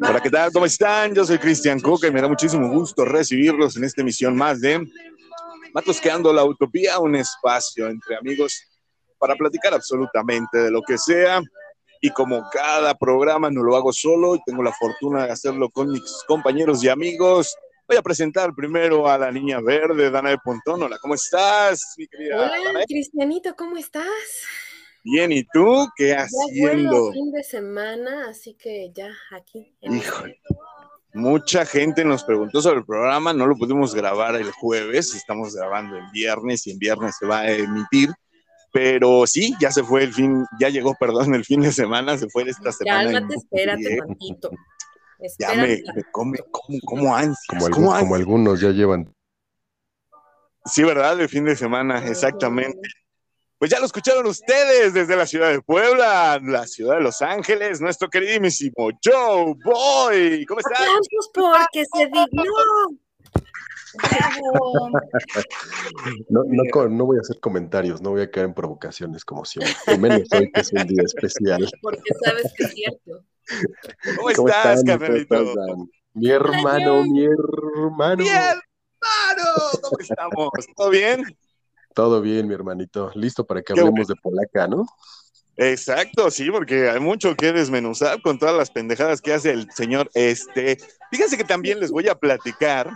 Hola, ¿qué tal? ¿Cómo están? Yo soy Cristian Coca y me da muchísimo gusto recibirlos en esta emisión más de Matosqueando la Utopía, un espacio entre amigos para platicar absolutamente de lo que sea. Y como cada programa no lo hago solo y tengo la fortuna de hacerlo con mis compañeros y amigos, voy a presentar primero a la niña verde, Dana de Pontón. Hola, ¿cómo estás, mi querida? Hola, Cristianito, ¿cómo estás? Bien, ¿y tú qué haciendo? Ya fin de semana, así que ya aquí. Híjole. Mucha gente nos preguntó sobre el programa, no lo pudimos grabar el jueves, estamos grabando el viernes y en viernes se va a emitir, pero sí, ya se fue el fin, ya llegó, perdón, el fin de semana, se fue esta semana. Cálmate, espérate tantito. Ya me, me come, como, como ansias. Como, como, como algunos ya llevan. Sí, ¿verdad? El fin de semana, exactamente. Pues ya lo escucharon ustedes desde la ciudad de Puebla, la ciudad de Los Ángeles, nuestro queridísimo Joe Boy. ¿Cómo estás? Aplausos porque se dignó. No, no, no, voy a hacer comentarios, no voy a caer en provocaciones como siempre, menos hoy que es un día especial. Porque sabes que es cierto. ¿Cómo, ¿Cómo estás, carnalito? Mi hermano, mi hermano. Mi hermano, ¿cómo estamos? ¿Todo bien? Todo bien, mi hermanito. Listo para que hablemos de polaca, ¿no? Exacto, sí, porque hay mucho que desmenuzar con todas las pendejadas que hace el señor este. Fíjense que también les voy a platicar.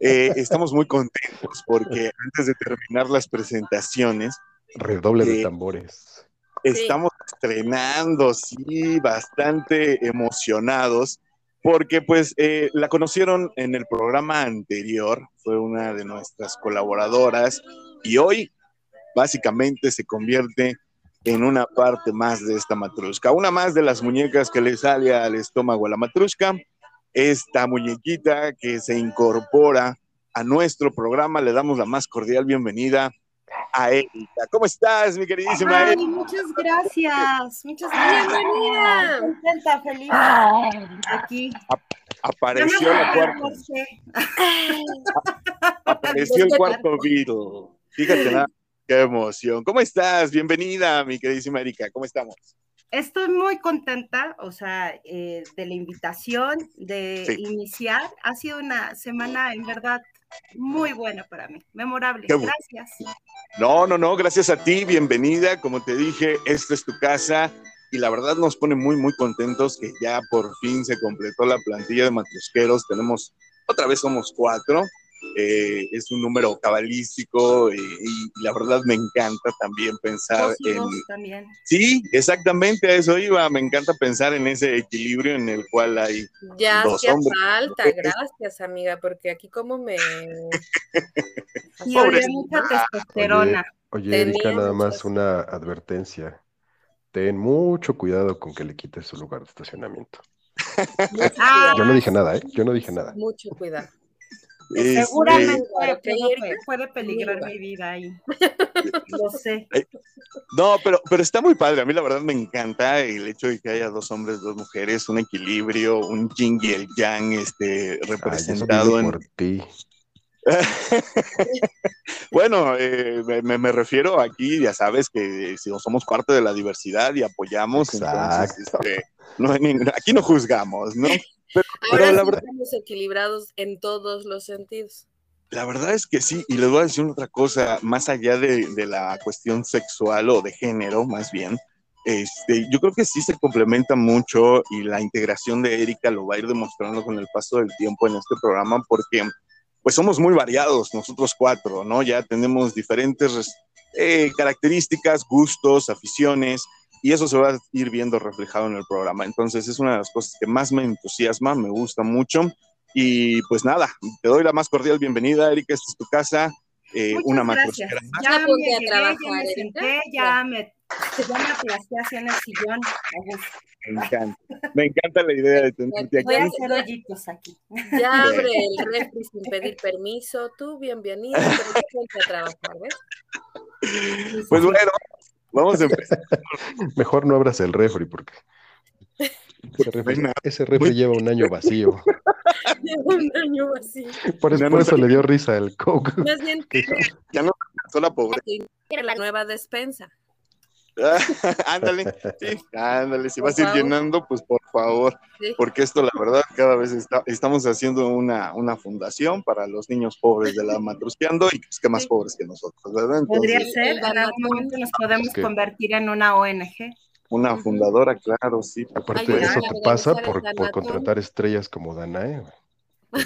Eh, estamos muy contentos porque antes de terminar las presentaciones. Redoble de eh, tambores. Estamos estrenando, sí, bastante emocionados porque pues eh, la conocieron en el programa anterior, fue una de nuestras colaboradoras y hoy básicamente se convierte en una parte más de esta matrusca, una más de las muñecas que le sale al estómago a la matrusca, esta muñequita que se incorpora a nuestro programa, le damos la más cordial bienvenida a Erika. ¿Cómo estás, mi queridísima Ay, Muchas gracias, muchas gracias. Contenta, feliz. Aquí. apareció la cuarta. apareció el cuarto Beatle. Fíjate nada, qué emoción. ¿Cómo estás? Bienvenida, mi queridísima Erika. ¿Cómo estamos? Estoy muy contenta, o sea, eh, de la invitación, de iniciar. Ha sido una semana, en verdad, muy buena para mí, memorable. Gracias. No, no, no, gracias a ti, bienvenida. Como te dije, esta es tu casa y la verdad nos pone muy, muy contentos que ya por fin se completó la plantilla de matrusqueros. Tenemos, otra vez somos cuatro. Eh, es un número cabalístico eh, y, la verdad me encanta también pensar en... También. Sí, exactamente a eso iba, me encanta pensar en ese equilibrio en el cual hay... Ya dos hacía hombres. falta, gracias amiga, porque aquí como me... Y oye, mucha testosterona. Oye, Tenía Erika, nada más una advertencia. Ten mucho cuidado con que le quites su lugar de estacionamiento. Ah, Yo no dije nada, ¿eh? Yo no dije nada. Mucho cuidado. Este, Seguramente Claro, puede, peligrar mi vida ahí. Lo sé. No, pero, pero está muy padre. A mí la verdad me encanta el hecho de que haya dos hombres, dos mujeres, un equilibrio, un yin y el yang este, representado en... por ti. bueno, eh, me, me refiero aquí, ya sabes que si somos parte de la diversidad y apoyamos, entonces este, no hay ningún- aquí no juzgamos, ¿no? Pero, Ahora pero la sí verdad, estamos equilibrados en todos los sentidos. La verdad es que sí, y les voy a decir otra cosa, más allá de, de la cuestión sexual o de género, más bien, este, yo creo que sí se complementa mucho y la integración de Erika lo va a ir demostrando con el paso del tiempo en este programa, porque pues somos muy variados nosotros cuatro, ¿no? Ya tenemos diferentes eh, características, gustos, aficiones, y eso se va a ir viendo reflejado en el programa. Entonces es una de las cosas que más me entusiasma, me gusta mucho. Y pues nada, te doy la más cordial bienvenida, Erika, esta es tu casa. eh, Muchas una gracias. Ya Ya me a llegué, ya trabajar, me senté, ya me, ya me aplasté así en el sillón. Me encanta, me encanta la idea de tenerte Voy a aquí. hacer hoyitos aquí. Ya abre el refri sin pedir permiso. Tú, bienvenida, pero a trabajar, ¿ves? Pues bueno, vamos a empezar. Mejor no abras el refri porque ese refri, Bueno, ese refri lleva un año vacío. Llevo un año así. Por eso, Ya por no eso sé. le dio risa el Coke. Más bien, Ya no alcanzó la pobreza. la nueva despensa. ándale, sí, ándale, si vas a ir llenando, pues por favor, porque esto la verdad cada vez está, estamos haciendo una, una fundación para los niños pobres de la Matrusqueando y que más pobres que nosotros, ¿verdad? Podría ser, en algún momento nos podemos convertir en una ONG. Una fundadora, claro, sí. Aparte, de eso te pasa por, por contratar estrellas como Danae.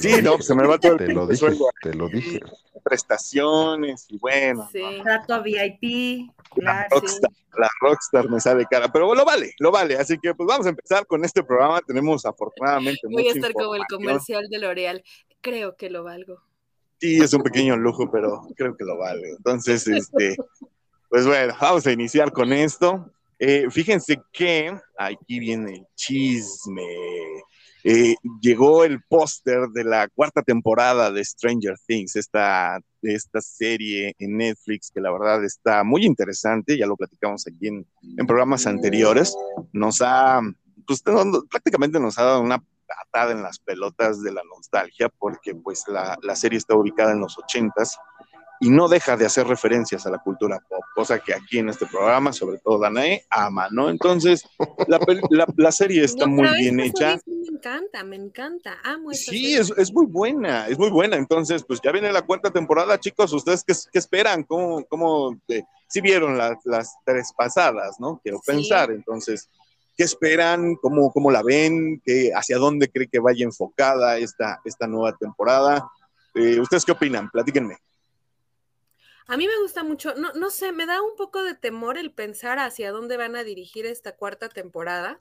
Sí, no, se me va todo el Te lo dije, te lo dije. Prestaciones y bueno. Sí. Trato VIP. La, rockstar, la Rockstar me sale cara, pero lo vale, lo vale. Así que pues vamos a empezar con este programa. Tenemos afortunadamente Voy a estar como el comercial de L'Oreal. Creo que lo valgo. Sí, es un pequeño lujo, pero creo que lo vale. Entonces, este, pues bueno, vamos a iniciar con esto. Eh, fíjense que aquí viene el chisme. Eh, llegó el póster de la cuarta temporada de Stranger Things, esta, esta serie en Netflix que la verdad está muy interesante, ya lo platicamos aquí en, programas anteriores, nos ha, pues prácticamente nos ha dado una patada en las pelotas de la nostalgia porque pues la, la serie está ubicada en los ochentas y no deja de hacer referencias a la cultura pop, cosa que aquí en este programa, sobre todo Danae, ama, ¿no? Entonces, la, la, serie está muy bien hecha. Me encanta, me encanta, amo Sí, es, es, muy buena, es muy buena. Entonces, pues ya viene la cuarta temporada, chicos, ¿ustedes qué, qué esperan? ¿Cómo, cómo eh, si vieron las tres pasadas, ¿no? Quiero pensar, entonces... ¿Qué esperan? ¿Cómo, cómo la ven? ¿Qué, ¿Hacia dónde cree que vaya enfocada esta, esta nueva temporada? Eh, ¿Ustedes qué opinan? Platíquenme. A mí me gusta mucho, no, no sé, me da un poco de temor el pensar hacia dónde van a dirigir esta cuarta temporada,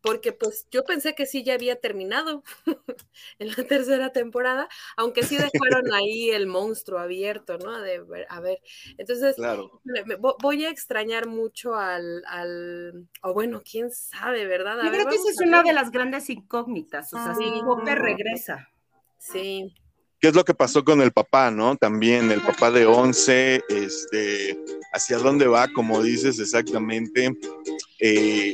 porque pues yo pensé que sí ya había terminado en la tercera temporada, aunque sí dejaron ahí el monstruo abierto, ¿no? De ver, a ver, entonces voy a extrañar mucho al, al, o bueno, quién sabe, ¿verdad? yo creo que esa es una de las grandes incógnitas, o sea, si Pope regresa. Sí. ¿Qué es lo que pasó con el papá, no? También el papá de 11, este, hacia dónde va, como dices exactamente. Eh,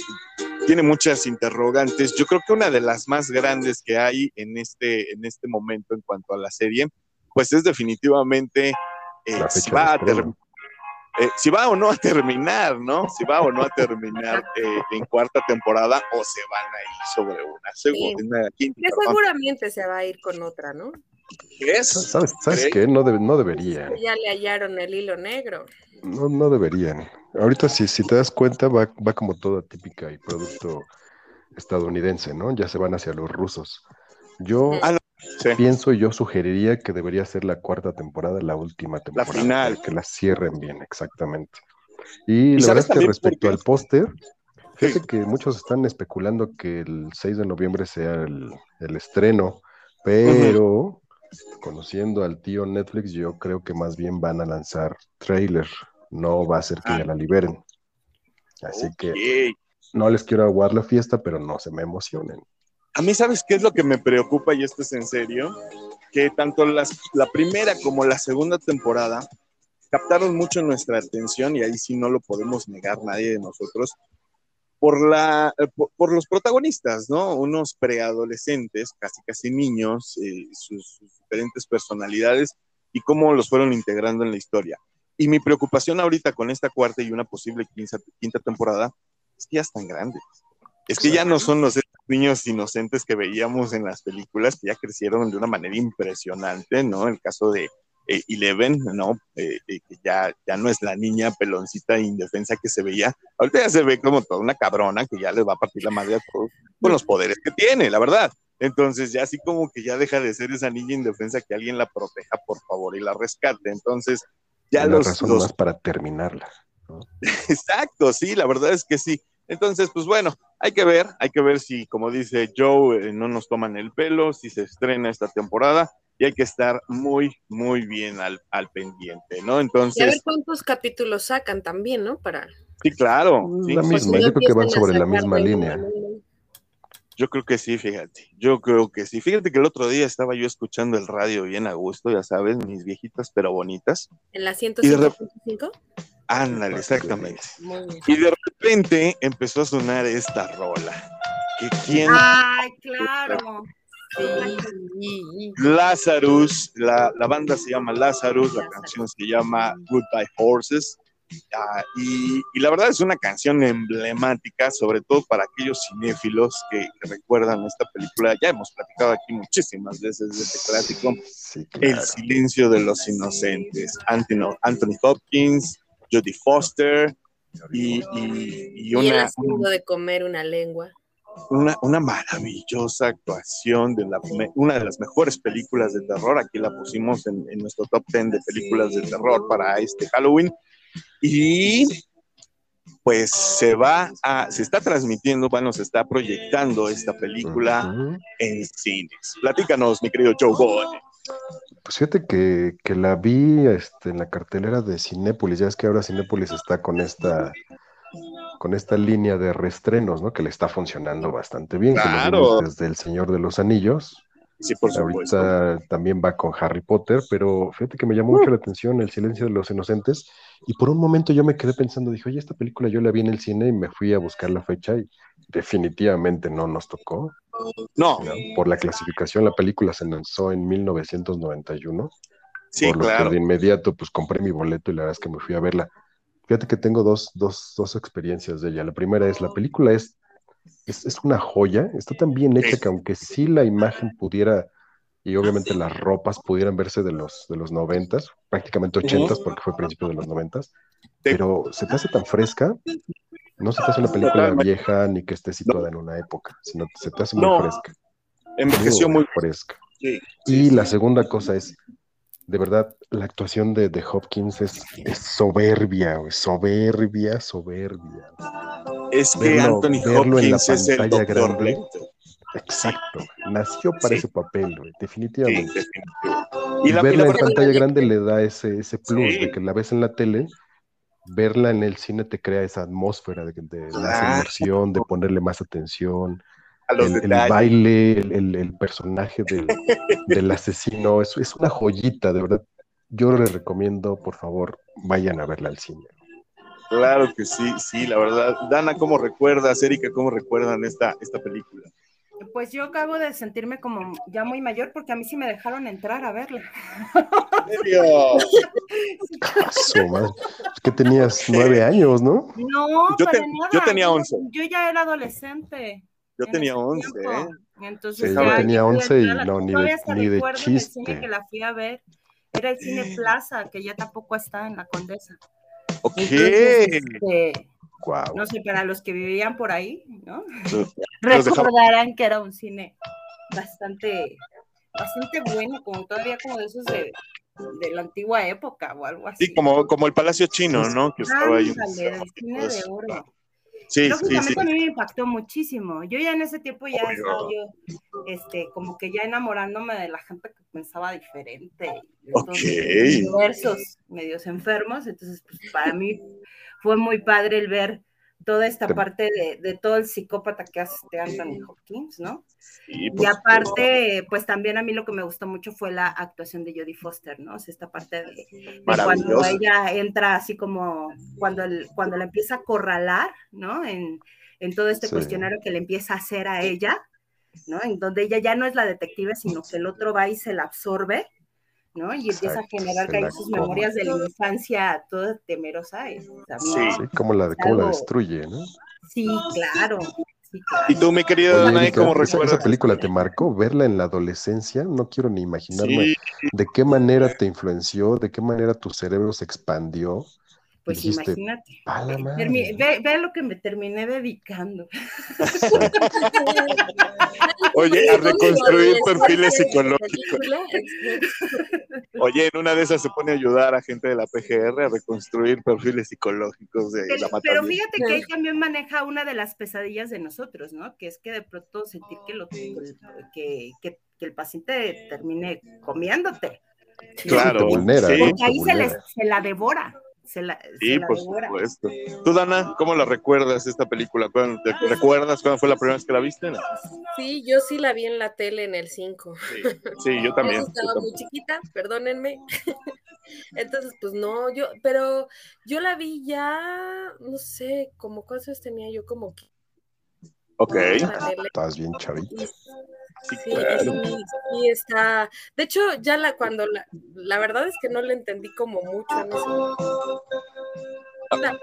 tiene muchas interrogantes. Yo creo que una de las más grandes que hay en este, en este momento en cuanto a la serie, pues es definitivamente eh, si, va a eh, si va o no a terminar, ¿no? Si va o no a terminar en cuarta temporada o se van a ir sobre una segunda. Que seguramente se va a ir con otra, ¿no? ¿Sabes, ¿Sabes qué? No, no deberían. Ya le hallaron el hilo negro. No, no deberían. Ahorita si, si te das cuenta va, va como toda típica y producto estadounidense, ¿no? Ya se van hacia los rusos. Yo ah, pienso y yo sugeriría que debería ser la cuarta temporada, la última temporada. La final. Que la cierren bien, exactamente. Y, la verdad es que respecto al póster, fíjate que muchos están especulando que el 6 de noviembre sea el, el estreno, pero conociendo al tío Netflix, yo creo que más bien van a lanzar trailer, no va a ser que ya la liberen. Así que no les quiero aguar la fiesta, pero no se me emocionen. A mí, ¿sabes qué es lo que me preocupa? Y esto es en serio, que tanto las, la primera como la segunda temporada captaron mucho nuestra atención y ahí sí no lo podemos negar nadie de nosotros, por, la, eh, por, los protagonistas, ¿no? Unos preadolescentes, casi casi niños, eh, sus, diferentes personalidades y cómo los fueron integrando en la historia. Y mi preocupación ahorita con esta cuarta y una posible quinta, quinta temporada es que ya están grandes. Es que ya no son los niños inocentes que veíamos en las películas, que ya crecieron de una manera impresionante, ¿no? El caso de, eh, Eleven, ¿no? Eh, eh, ya, ya no es la niña peloncita e indefensa que se veía. Ahorita ya se ve como toda una cabrona que ya le va a partir la madre a todos con los poderes que tiene, la verdad. Entonces ya así como que ya deja de ser esa niña indefensa que alguien la proteja, por favor, y la rescate. Entonces ya Una los... razón más para terminarla. Exacto, sí, la verdad es que sí. Entonces, pues bueno, hay que ver, hay que ver si, como dice Joe, no nos toman el pelo, si se estrena esta temporada y hay que estar muy, muy bien al, pendiente, ¿no? Entonces... Y a ver cuántos capítulos sacan también, ¿no? Para... Sí, claro. La misma, yo creo que van sobre la misma línea. Yo creo que sí, fíjate. Yo creo que sí. Fíjate que el otro día estaba yo escuchando el radio bien a gusto, ya sabes, mis viejitas pero bonitas. ¿En la 105.5? Ándale, exactamente. Y de repente empezó a sonar esta rola. Que quién... ¡Ay, claro! Lazarus, la, la, banda se llama Lazarus, la canción se llama Goodbye Horses. Ah, y, la verdad es una canción emblemática, sobre todo para aquellos cinéfilos que, recuerdan esta película. Ya hemos platicado aquí muchísimas veces de este clásico. El silencio de los inocentes. Anthony, Anthony Hopkins, Jodie Foster y, y, una... de comer una lengua. Una, una, maravillosa actuación de la, una de las mejores películas de terror. Aquí la pusimos en, en nuestro top 10 de películas de terror para este Halloween. Y pues se va a, se está transmitiendo, bueno, se está proyectando esta película en cines. Platícanos, mi querido Joe Boy. Pues fíjate que, que, la vi este, en la cartelera de Cinépolis, ya es que ahora Cinépolis está con esta con esta línea de restrenos, ¿no? Que le está funcionando bastante bien, claro. desde El Señor de los Anillos, Sí, por supuesto. Ahorita también va con Harry Potter, pero fíjate que me llamó mucho la atención El silencio de los inocentes y por un momento yo me quedé pensando, dije, oye, esta película yo la vi en el cine y me fui a buscar la fecha y definitivamente no nos tocó. No. Por la clasificación, la película se lanzó en 1991. Sí, por claro. Lo que de inmediato pues compré mi boleto y la verdad es que me fui a verla. Fíjate que tengo dos, dos, dos experiencias de ella. La primera es, la película es es, una joya, está tan bien hecha que aunque sí la imagen pudiera, y obviamente las ropas pudieran verse de los, de los noventas, prácticamente ochentas, porque fue principio de los noventas, pero se te hace tan fresca, no se te hace una película vieja ni que esté situada en una época, sino que se te hace muy fresca. Envejeció muy, fresca. y la segunda cosa es, de verdad, la actuación de, de Hopkins es, soberbia, soberbia, soberbia. Es que Anthony Hopkins es el grande. Exacto, nació para ese papel, definitivamente. y, verla en pantalla grande le da ese, ese plus de que la ves en la tele, verla en el cine te crea esa atmósfera de, de la inmersión, de ponerle más atención, el, baile, el, personaje del, asesino, es, es una joyita, de verdad. Yo les recomiendo, por favor, vayan a verla al cine. Claro que sí, sí, la verdad. Dana, ¿cómo recuerdas? Erika, ¿cómo recuerdan esta, esta película? Pues yo acabo de sentirme como ya muy mayor porque a mí sí me dejaron entrar a verla. ¿En serio? Es que tenías nueve años, ¿no? No, yo, yo tenía once. Yo ya era adolescente. Yo tenía 11, ¿eh? Entonces, sí, yo tenía 11 y no, ni de, ni de chiste. El cine que la fui a ver era el Cine Plaza, que ya tampoco está en la Condesa. Ok. Este, wow. No sé, para los que vivían por ahí, ¿no? Recordarán que era un cine bastante, bastante bueno, como todavía como de esos de, de la antigua época o algo así. Sí, como, como el Palacio Chino, ¿no? Que estaba ahí. el cine de oro. Sí, sí, sí. a mí me impactó muchísimo. Yo ya en ese tiempo ya estaba yo, este, como que ya enamorándome de la gente que pensaba diferente. Ok. Diversos, medios enfermos. Entonces, pues para mí fue muy padre el ver toda esta parte de, todo el psicópata que hace este Anthony Hopkins, ¿no? y aparte, pues también a mí lo que me gustó mucho fue la actuación de Jodie Foster, ¿no? O sea, esta parte de, cuando ella entra así como, cuando, el, cuando la empieza a corralar, ¿no? En, todo este cuestionario que le empieza a hacer a ella, ¿no? En donde ella ya no es la detective, sino que el otro va y se la absorbe, ¿no? Y empieza a generar que hay sus memorias de la infancia toda temerosa. Y, sí, como la, cómo la destruye, ¿no? Sí, claro. Y tú, mi querida Danae, ¿cómo recuerdas? Esa película te marcó, verla en la adolescencia, no quiero ni imaginarme de qué manera te influenció, de qué manera tu cerebro se expandió pues imagínate. Ve, lo que me terminé dedicando. Oye, a reconstruir perfiles psicológicos. Oye, en una de esas se pone a ayudar a gente de la PGR a reconstruir perfiles psicológicos de pero, la Pero fíjate que él también maneja una de las pesadillas de nosotros, ¿no? Que es que de pronto sentir que, lo, que, que, el paciente termine comiéndote. Claro, porque ahí se, se la devora sí, por supuesto. Tú, Dana, ¿cómo la recuerdas esta película? ¿Te recuerdas cuándo fue la primera vez que la viste? Sí, yo sí la vi en la tele en el 5. Sí, yo también. estaba muy chiquita, perdónenme. Entonces, pues no, yo, pero yo la vi ya, no sé, como cuántos tenía yo, como que. Ok. Estás bien chavita. Sí, sí, está. De hecho, ya la cuando la, la verdad es que no le entendí como mucho.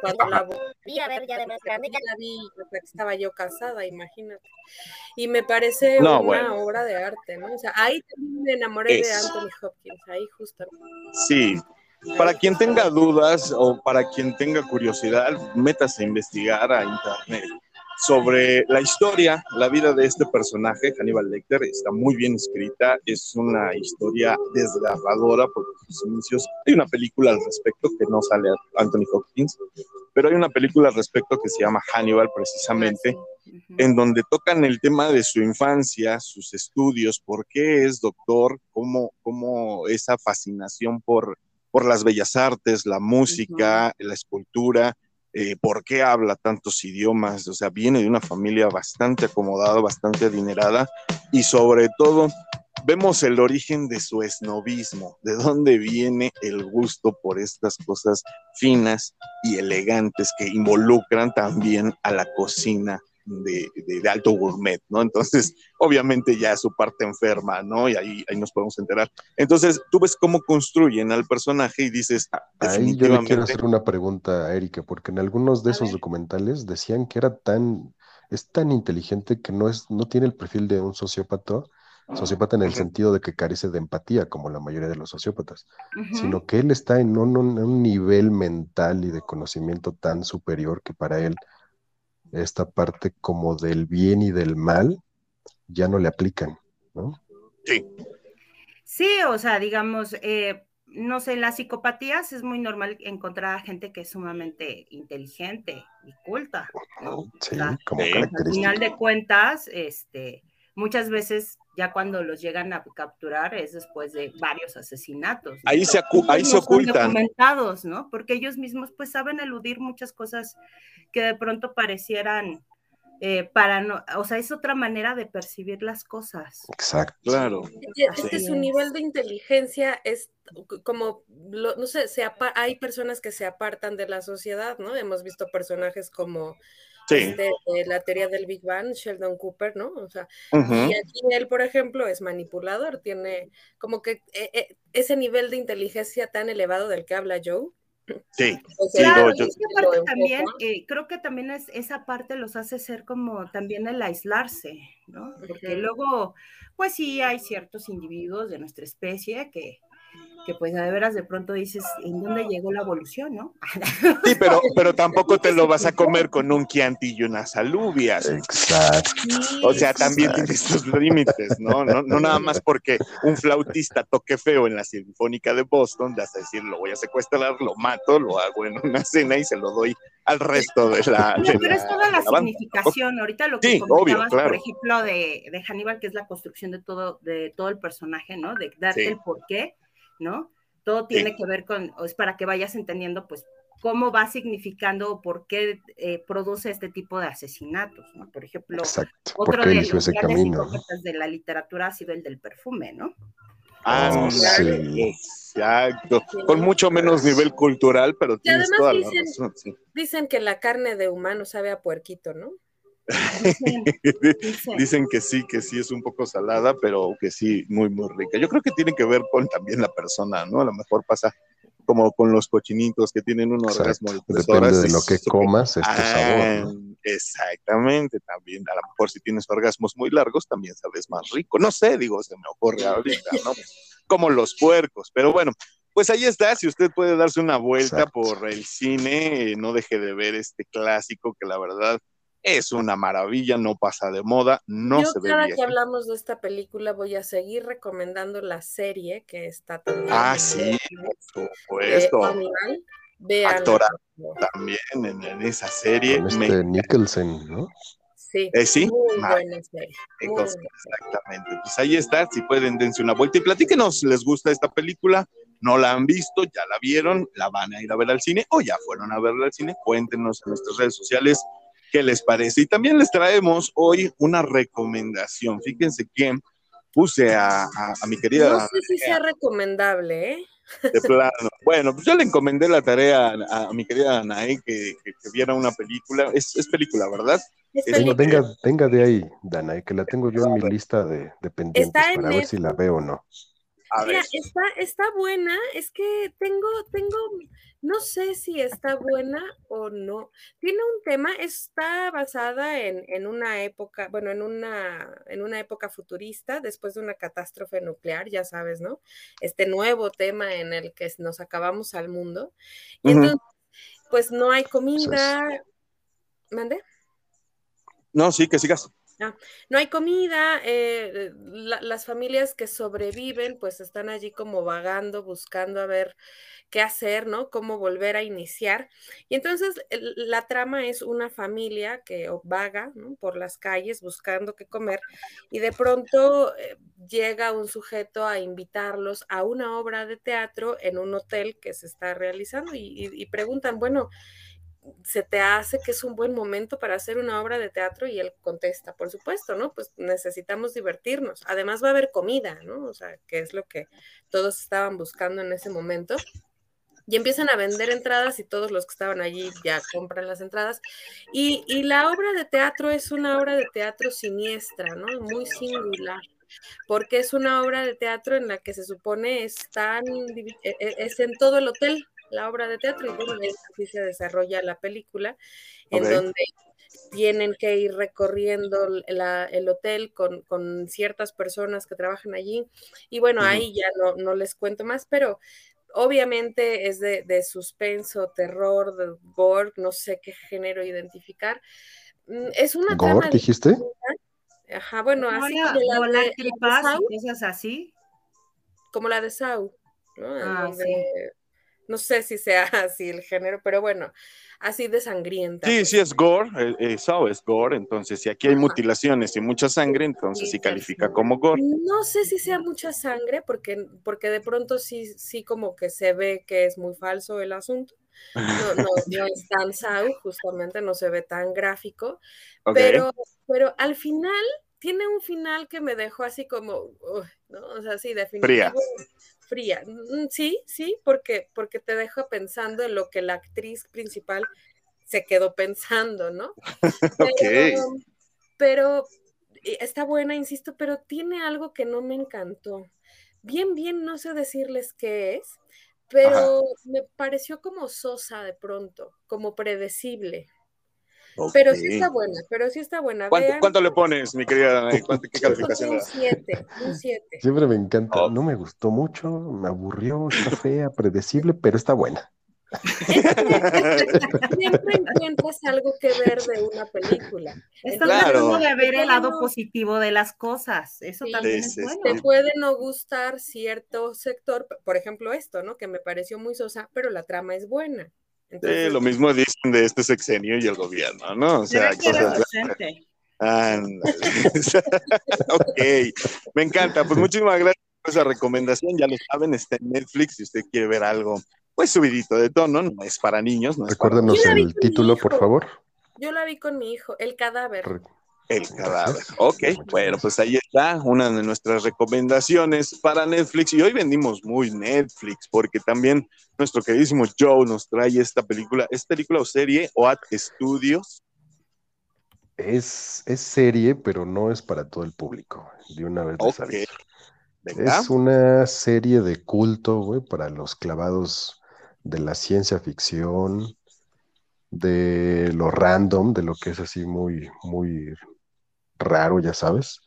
cuando la volví a ver ya de más grande, ya la vi, estaba yo casada, imagínate. Y me parece una obra de arte, ¿no? O sea, ahí también me enamoré de Anthony Hopkins, ahí justamente. Sí, para quien tenga dudas o para quien tenga curiosidad, métase a investigar a internet sobre la historia, la vida de este personaje, Hannibal Lecter, está muy bien escrita, es una historia desgarradora porque sus inicios, hay una película al respecto que no sale Anthony Hopkins, pero hay una película al respecto que se llama Hannibal precisamente, en donde tocan el tema de su infancia, sus estudios, por qué es doctor, cómo, cómo esa fascinación por, por las bellas artes, la música, la escultura, eh, por qué habla tantos idiomas, o sea, viene de una familia bastante acomodada, bastante adinerada y sobre todo vemos el origen de su esnovismo, de dónde viene el gusto por estas cosas finas y elegantes que involucran también a la cocina de, alto gourmet, ¿no? Entonces, obviamente ya su parte enferma, ¿no? Y ahí, ahí nos podemos enterar. Entonces, tú ves cómo construyen al personaje y dices, ah, Ahí yo le quiero hacer una pregunta a Erika, porque en algunos de esos documentales decían que era tan, es tan inteligente que no, es, no tiene el perfil de un sociópata, sociópata en el sentido de que carece de empatía, como la mayoría de los sociópatas, sino que él está en un, nivel mental y de conocimiento tan superior que para él esta parte como del bien y del mal ya no le aplican, ¿no? Sí. Sí, o sea, digamos, eh, no sé, en las psicopatías es muy normal encontrar a gente que es sumamente inteligente y culta. Sí, como Al final de cuentas, este, muchas veces ya cuando los llegan a capturar es después de varios asesinatos. Ahí se, ahí se ocultan. Documentados, ¿no? Porque ellos mismos pues saben eludir muchas cosas que de pronto parecieran eh, para no, o sea, es otra manera de percibir las cosas. Exacto. Claro. Es que su nivel de inteligencia es como, no sé, se hay personas que se apartan de la sociedad, ¿no? Hemos visto personajes como este, la teoría del Big Bang, Sheldon Cooper, ¿no? O sea, y aquí él, por ejemplo, es manipulador, tiene como que eh, eh, ese nivel de inteligencia tan elevado del que habla Joe, Sí, claro, también, eh, creo que también es, esa parte los hace ser como también el aislarse, ¿no? Porque luego, pues sí, hay ciertos individuos de nuestra especie que, que pues de veras de pronto dices, ¿en dónde llegó la evolución, no? Sí, pero, pero tampoco te lo vas a comer con un Chianti y unas alubias. Exacto. O sea, también tienes tus límites, ¿no? ¿no? No nada más porque un flautista toque feo en la Sinfónica de Boston, vas a decir, lo voy a secuestrar, lo mato, lo hago en una cena y se lo doy al resto de la. pero es toda la, significación. Ahorita lo que sí, comentabas, por ejemplo, de, de Hannibal, que es la construcción de todo, de todo el personaje, ¿no? De darte el porqué ¿no? Todo tiene que ver con, es para que vayas entendiendo, pues, cómo va significando o por qué eh, produce este tipo de asesinatos, ¿no? Por ejemplo, otro de los grandes de la literatura ha sido el del perfume, ¿no? Ah, oh, sí. Exacto. Con mucho menos nivel cultural, pero tienes toda la razón. Dicen que la carne de humano sabe a puerquito, ¿no? Dicen, que sí, que sí es un poco salada, pero que sí, muy, muy rica. Yo creo que tiene que ver con también la persona, ¿no? A lo mejor pasa como con los cochinitos que tienen un orgasmo de Depende de lo que comas, es tu sabor. Ah, exactamente, también a lo mejor si tienes orgasmos muy largos, también sabes más rico. No sé, digo, se me ocurre ahorita, ¿no? Como los puercos, pero bueno, pues ahí está, si usted puede darse una vuelta por el cine, no deje de ver este clásico que la verdad es una maravilla, no pasa de moda, no se ve cada que hablamos de esta película voy a seguir recomendando la serie que está también. Ah, sí, por supuesto. Vean. también en, esa serie. este Nicholson, ¿no? Sí, eh, sí. Muy buena serie. exactamente. Pues ahí está, si pueden dense una vuelta y platíquenos, ¿les gusta esta película? ¿No la han visto? ¿Ya la vieron? ¿La van a ir a ver al cine? ¿O ya fueron a verla al cine? Cuéntenos en nuestras redes sociales qué les parece. Y también les traemos hoy una recomendación. Fíjense que puse a, mi querida. No sé si sea recomendable, ¿eh? De plano. Bueno, pues yo le encomendé la tarea a, mi querida Anae que, viera una película. Es, película, ¿verdad? venga, de ahí, Danae, que la tengo yo en mi lista de, pendientes para ver si la veo o no. Mira, está, está buena, es que tengo, tengo, no sé si está buena o no. Tiene un tema, está basada en, en, una época, bueno, en una, en una época futurista, después de una catástrofe nuclear, ya sabes, ¿no? Este nuevo tema en el que nos acabamos al mundo. Y entonces, pues no hay comida. ¿Mande? No, sí, que sigas. No hay comida, eh, las familias que sobreviven pues están allí como vagando, buscando a ver qué hacer, ¿no? Cómo volver a iniciar. Y entonces la trama es una familia que vaga por las calles buscando qué comer y de pronto eh, llega un sujeto a invitarlos a una obra de teatro en un hotel que se está realizando y preguntan, bueno, se te hace que es un buen momento para hacer una obra de teatro y él contesta, por supuesto, ¿no? Pues necesitamos divertirnos. Además va a haber comida, ¿no? O sea, que es lo que todos estaban buscando en ese momento. Y empiezan a vender entradas y todos los que estaban allí ya compran las entradas. Y, y la obra de teatro es una obra de teatro siniestra, ¿no? Muy singular porque es una obra de teatro en la que se supone están, e, e, es en todo el hotel, la obra de teatro y bueno, así se desarrolla la película, en donde tienen que ir recorriendo el hotel con, ciertas personas que trabajan allí. Y bueno, ahí ya no, no, les cuento más, pero obviamente es de, suspenso, terror, de gore, no sé qué género identificar. Mm, es una ¿Gore, dijiste? Ajá, bueno, así como la, de, así. Como la de Sau, ¿no? Ah, no sé si sea así el género, pero bueno, así de sangrienta. Sí, sí es gore, eh, eh es gore, entonces si aquí hay mutilaciones y mucha sangre, entonces sí, califica como gore. No sé si sea mucha sangre, porque, porque de pronto sí, sí como que se ve que es muy falso el asunto. No, no, no es tan Sau, justamente no se ve tan gráfico, pero, pero al final tiene un final que me dejó así como, ¿no? O sea, sí, fría. Mm, sí, sí, porque, porque te deja pensando en lo que la actriz principal se quedó pensando, ¿no? Pero, pero está buena, insisto, pero tiene algo que no me encantó. Bien, bien, no sé decirles qué es, pero me pareció como sosa de pronto, como predecible. Pero sí está buena, pero sí está buena. ¿Cuánto, le pones, mi querida ¿Qué calificación Un 7, un 7. Siempre me encanta. No me gustó mucho, me aburrió, está fea, predecible, pero está buena. siempre encuentras algo que ver de una película. Estás tratando de ver el lado positivo de las cosas. Eso también es bueno. Te puede no gustar cierto sector, por ejemplo, esto, ¿no? Que me pareció muy sosa, pero la trama es buena lo mismo dicen de este sexenio y el gobierno, ¿no? O sea, cosas... ok, me encanta. Pues muchísimas gracias por esa recomendación. Ya lo saben, está en Netflix si usted quiere ver algo, pues subidito de tono, no es para niños. No Recuérdenos el título, por favor. Yo la vi con mi hijo, El Cadáver. El cadáver. Ok, bueno, pues ahí está una de nuestras recomendaciones para Netflix. Y hoy vendimos muy Netflix porque también nuestro queridísimo Joe nos trae esta película. ¿Es película o serie o at Studios? Es, es serie, pero no es para todo el público. De una vez okay. Es una serie de culto, güey, para los clavados de la ciencia ficción, de lo random, de lo que es así muy, muy raro, ya sabes.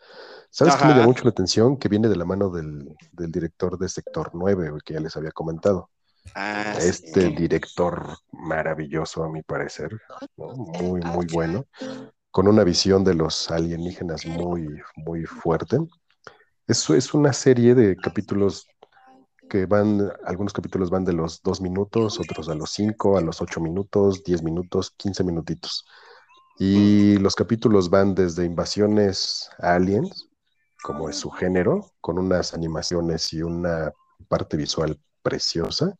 ¿Sabes qué me llama mucho la atención? Que viene de la mano del, director de Sector 9, que ya les había comentado. Ah, este director maravilloso, a mi parecer, muy, muy bueno, con una visión de los alienígenas muy, muy fuerte. Eso es una serie de capítulos que van, algunos capítulos van de los dos minutos, otros a los cinco, a los ocho minutos, diez minutos, quince minutitos. Y los capítulos van desde invasiones aliens, como es su género, con unas animaciones y una parte visual preciosa,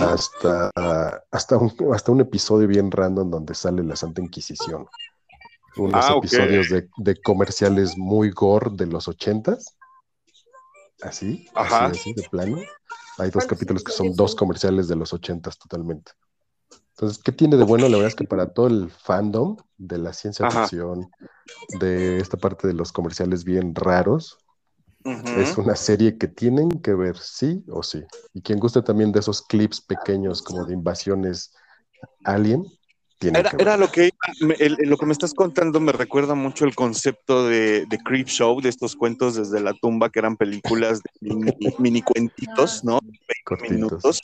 hasta, hasta, un, hasta un episodio bien random donde sale la Santa Inquisición. Unos ah, episodios de, comerciales muy gore de los ochentas. Así, así, así, de plano. Hay dos capítulos que son dos comerciales de los ochentas totalmente. Entonces, ¿qué tiene de bueno? La verdad es que para todo el fandom de la ciencia ficción, de esta parte de los comerciales bien raros, Es una serie que tienen que ver sí o sí. Y quien guste también de esos clips pequeños como de invasiones alien, era, lo que lo que me estás contando me recuerda mucho el concepto de, de, Creep Show, de estos cuentos desde la tumba que eran películas de mini, cuentitos, ¿no? 20 minutos.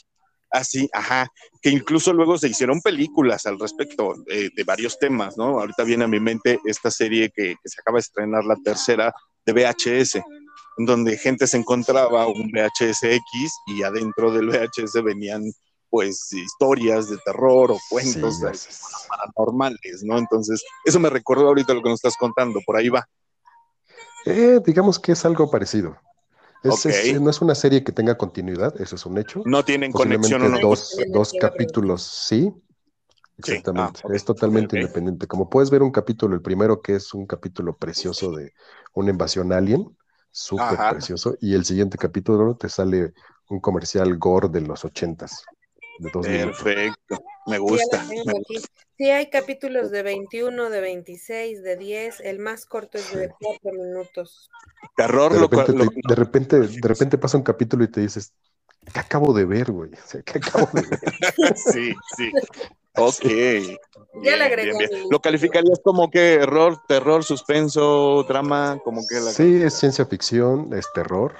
Así, ajá, que incluso luego se hicieron películas al respecto eh, de varios temas, ¿no? Ahorita viene a mi mente esta serie que, que se acaba de estrenar, la tercera, de VHS, en donde gente se encontraba un VHS X y adentro del VHS venían pues historias de terror o cuentos paranormales, ¿no? Entonces, eso me recordó ahorita lo que nos estás contando, por ahí va. Eh, digamos que es algo parecido. No es una serie que tenga continuidad, eso es un hecho. No tienen conexión. No. Dos, dos capítulos, sí. Exactamente. Ah, es totalmente independiente. Como puedes ver un capítulo, el primero que es un capítulo precioso de una invasión alien, súper precioso, y el siguiente capítulo te sale un comercial gore de los ochentas. Perfecto, me gusta. Sí, hay capítulos de 21, de 26, de 10, el más corto es de 4 minutos. Terror, de repente, de, repente, de repente pasa un capítulo y te dices, ¿qué acabo de ver, güey? ¿qué acabo de ver? sí, sí. Ok. ya le agregué. ¿Lo calificarías como que error, terror, suspenso, drama? Como que Sí, es ciencia ficción, es terror.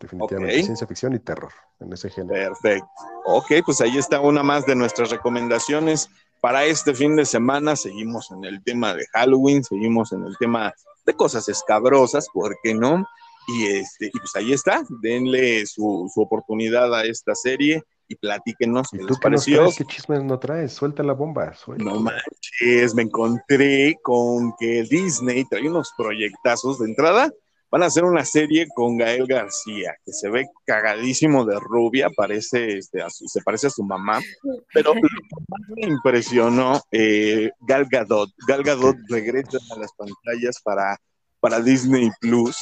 Definitivamente, ciencia ficción y terror en ese género. Perfecto. Ok, pues ahí está una más de nuestras recomendaciones para este fin de semana. Seguimos en el tema de Halloween, seguimos en el tema de cosas escabrosas, ¿por qué no? Y, este, y pues ahí está, denle su, oportunidad a esta serie y platíquenos qué les pareció. ¿Qué chismes no traes? Suelta la bomba. No manches, me encontré con que Disney trae unos proyectazos de entrada Van a hacer una serie con Gael García, que se ve cagadísimo de rubia, parece, este, se parece a su mamá, pero lo que más me impresionó, eh, Gal Gadot. Gal Gadot regresa a las pantallas para, para Disney Plus.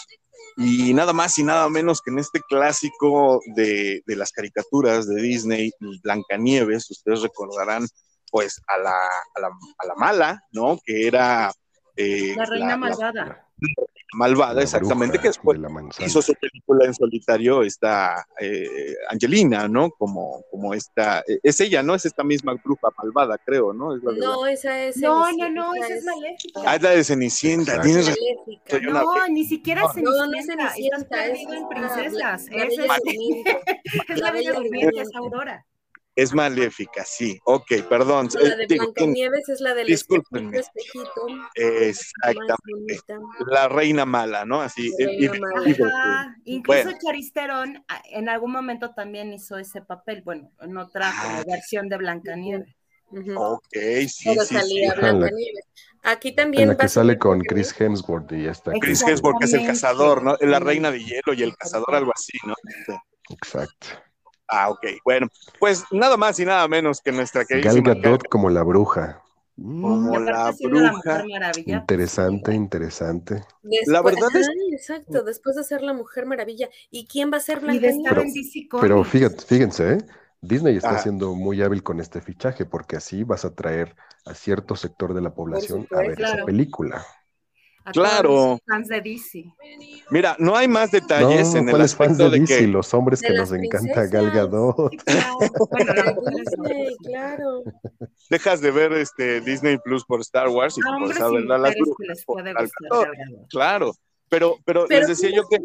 Y nada más y nada menos que en este clásico de, de las caricaturas de Disney, Blancanieves, ustedes recordarán pues a la, a la, a la mala, ¿no? Que era... Eh, la reina malvada malvada, exactamente, que después hizo su película en solitario esta eh, Angelina, ¿no? Como, como esta, eh, es ella, ¿no? Es esta misma bruja malvada, creo, ¿no? no, esa es No, no, no, esa es Maléfica. Ah, es la de Cenicienta, tienes No, ni siquiera no, Cenicienta, no, es Cenicienta, es, en princesas, es, es la Bella Durmiente, es Aurora. Es maléfica, sí. Ok, perdón. La de eh, Blancanieves es la del espejito, espejito. Exactamente. La reina mala, ¿no? Así. incluso Charisterón en algún momento también hizo ese papel, bueno, en otra ah, versión de Blancanieves. Ok, sí, Pero sí, salía sí. Blancanieves. Aquí también. En la que sale con Chris Hemsworth y ya está. Chris Hemsworth, que es el cazador, ¿no? La reina de hielo y el cazador, algo así, ¿no? Exacto. Ah, ok. Bueno, pues nada más y nada menos que nuestra querida. Gal Gadot como la bruja. Como la bruja. interesante, interesante. la verdad es. exacto, después de ser la Mujer Maravilla. ¿Y quién va a ser Blanca Pero, pero fíjate, fíjense, ¿eh? Disney está siendo muy hábil con este fichaje porque así vas a traer a cierto sector de la población a ver esa película claro. fans de DC. Mira, no hay más detalles en el aspecto fans de, de DC? Los hombres que nos encanta Gal Gadot. claro. Dejas de ver este Disney Plus por Star Wars y no, por saber la la Claro, pero, pero, les decía yo que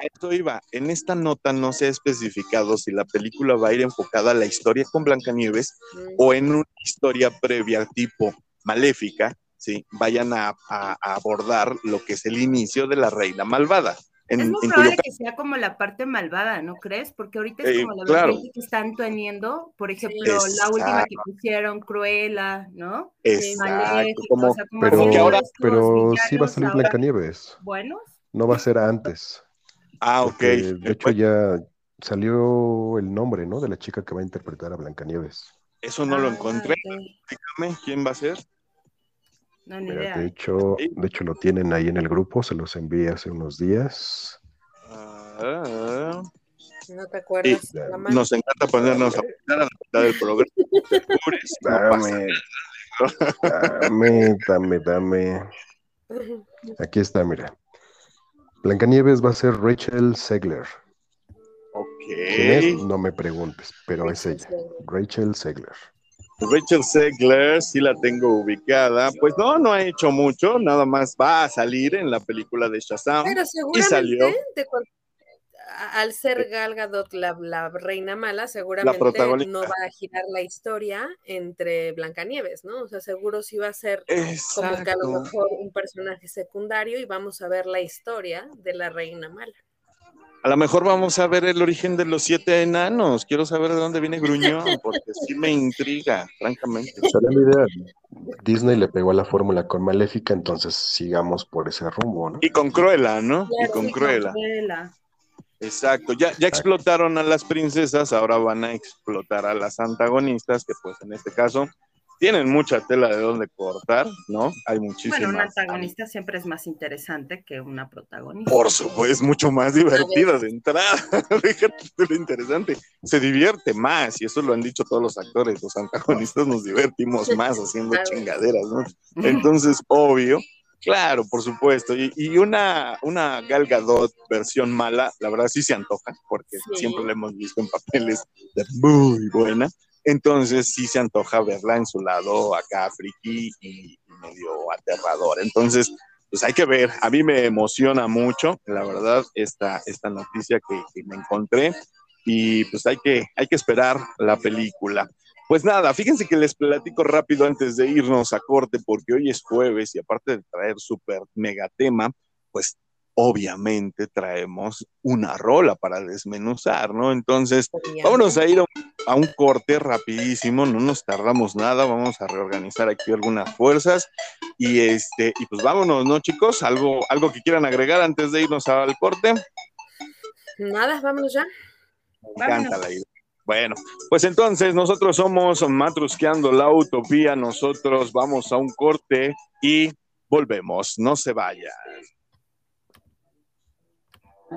a esto iba. En esta nota no se ha especificado si la película va a ir enfocada a la historia con Blancanieves mm. o en una historia previa tipo maléfica ¿sí? vayan a, abordar lo que es el inicio de la reina malvada. es muy probable que sea como la parte malvada, ¿no crees? Porque ahorita es eh, como la claro. que están teniendo, por ejemplo, la última que pusieron, Cruella, ¿no? Exacto, como, pero, ahora, pero sí va a salir Blancanieves. Buenos. No va a ser antes. Ah, ok. De hecho, ya salió el nombre, ¿no? De la chica que va a interpretar a Blancanieves. Eso no lo ah, encontré. Dígame, ¿quién va a ser? De hecho, de hecho lo tienen ahí en el grupo, se los envié hace unos días. Ah, no te acuerdas. nos encanta ponernos a a la mitad del programa. dame, dame, dame, dame. Aquí está, mira. Blancanieves va a ser Rachel Segler. Ok. No me preguntes, pero es ella. Rachel Segler. Rachel Segler, sí la tengo ubicada. Pues no, no ha hecho mucho, nada más va a salir en la película de Shazam. Pero seguramente, y salió. al ser Gal Gadot la, reina mala, seguramente no va a girar la historia entre Blancanieves, ¿no? O sea, seguro sí va a ser como que a lo mejor un personaje secundario y vamos a ver la historia de la reina mala. A lo mejor vamos a ver el origen de los siete enanos. Quiero saber de dónde viene Gruñón, porque sí me intriga, francamente. idea. Disney le pegó a la fórmula con Maléfica, entonces sigamos por ese rumbo, ¿no? Y con Cruella, ¿no? y con Cruella. Exacto, ya, ya explotaron a las princesas, ahora van a explotar a las antagonistas, que pues en este caso tienen mucha tela de donde cortar, ¿no? Hay muchísimas. Bueno, un antagonista siempre es más interesante que una protagonista. Por supuesto, es mucho más divertida de entrada. Fíjate lo interesante. Se divierte más, y eso lo han dicho todos los actores. Los antagonistas nos divertimos más haciendo chingaderas, ¿no? Entonces, obvio. Claro, por supuesto. Y, una, una Gal Gadot versión mala, la verdad sí se antoja, porque siempre la hemos visto en papeles de muy buena. Entonces sí se antoja verla en su lado acá friki y, medio aterrador. Entonces, pues hay que ver. A mí me emociona mucho, la verdad, esta, esta noticia que, me encontré. Y pues hay que, hay que esperar la película. Pues nada, fíjense que les platico rápido antes de irnos a corte, porque hoy es jueves y aparte de traer súper mega tema, pues obviamente traemos una rola para desmenuzar, ¿no? Entonces, vámonos a ir a un, corte rapidísimo, no nos tardamos nada, vamos a reorganizar aquí algunas fuerzas y este, y pues vámonos, ¿no, chicos? ¿Algo, algo que quieran agregar antes de irnos al corte? Nada, vámonos ya. Me encanta la idea. Bueno, pues entonces nosotros somos Matrusqueando la Utopía, nosotros vamos a un corte y volvemos, no se vayan. Ya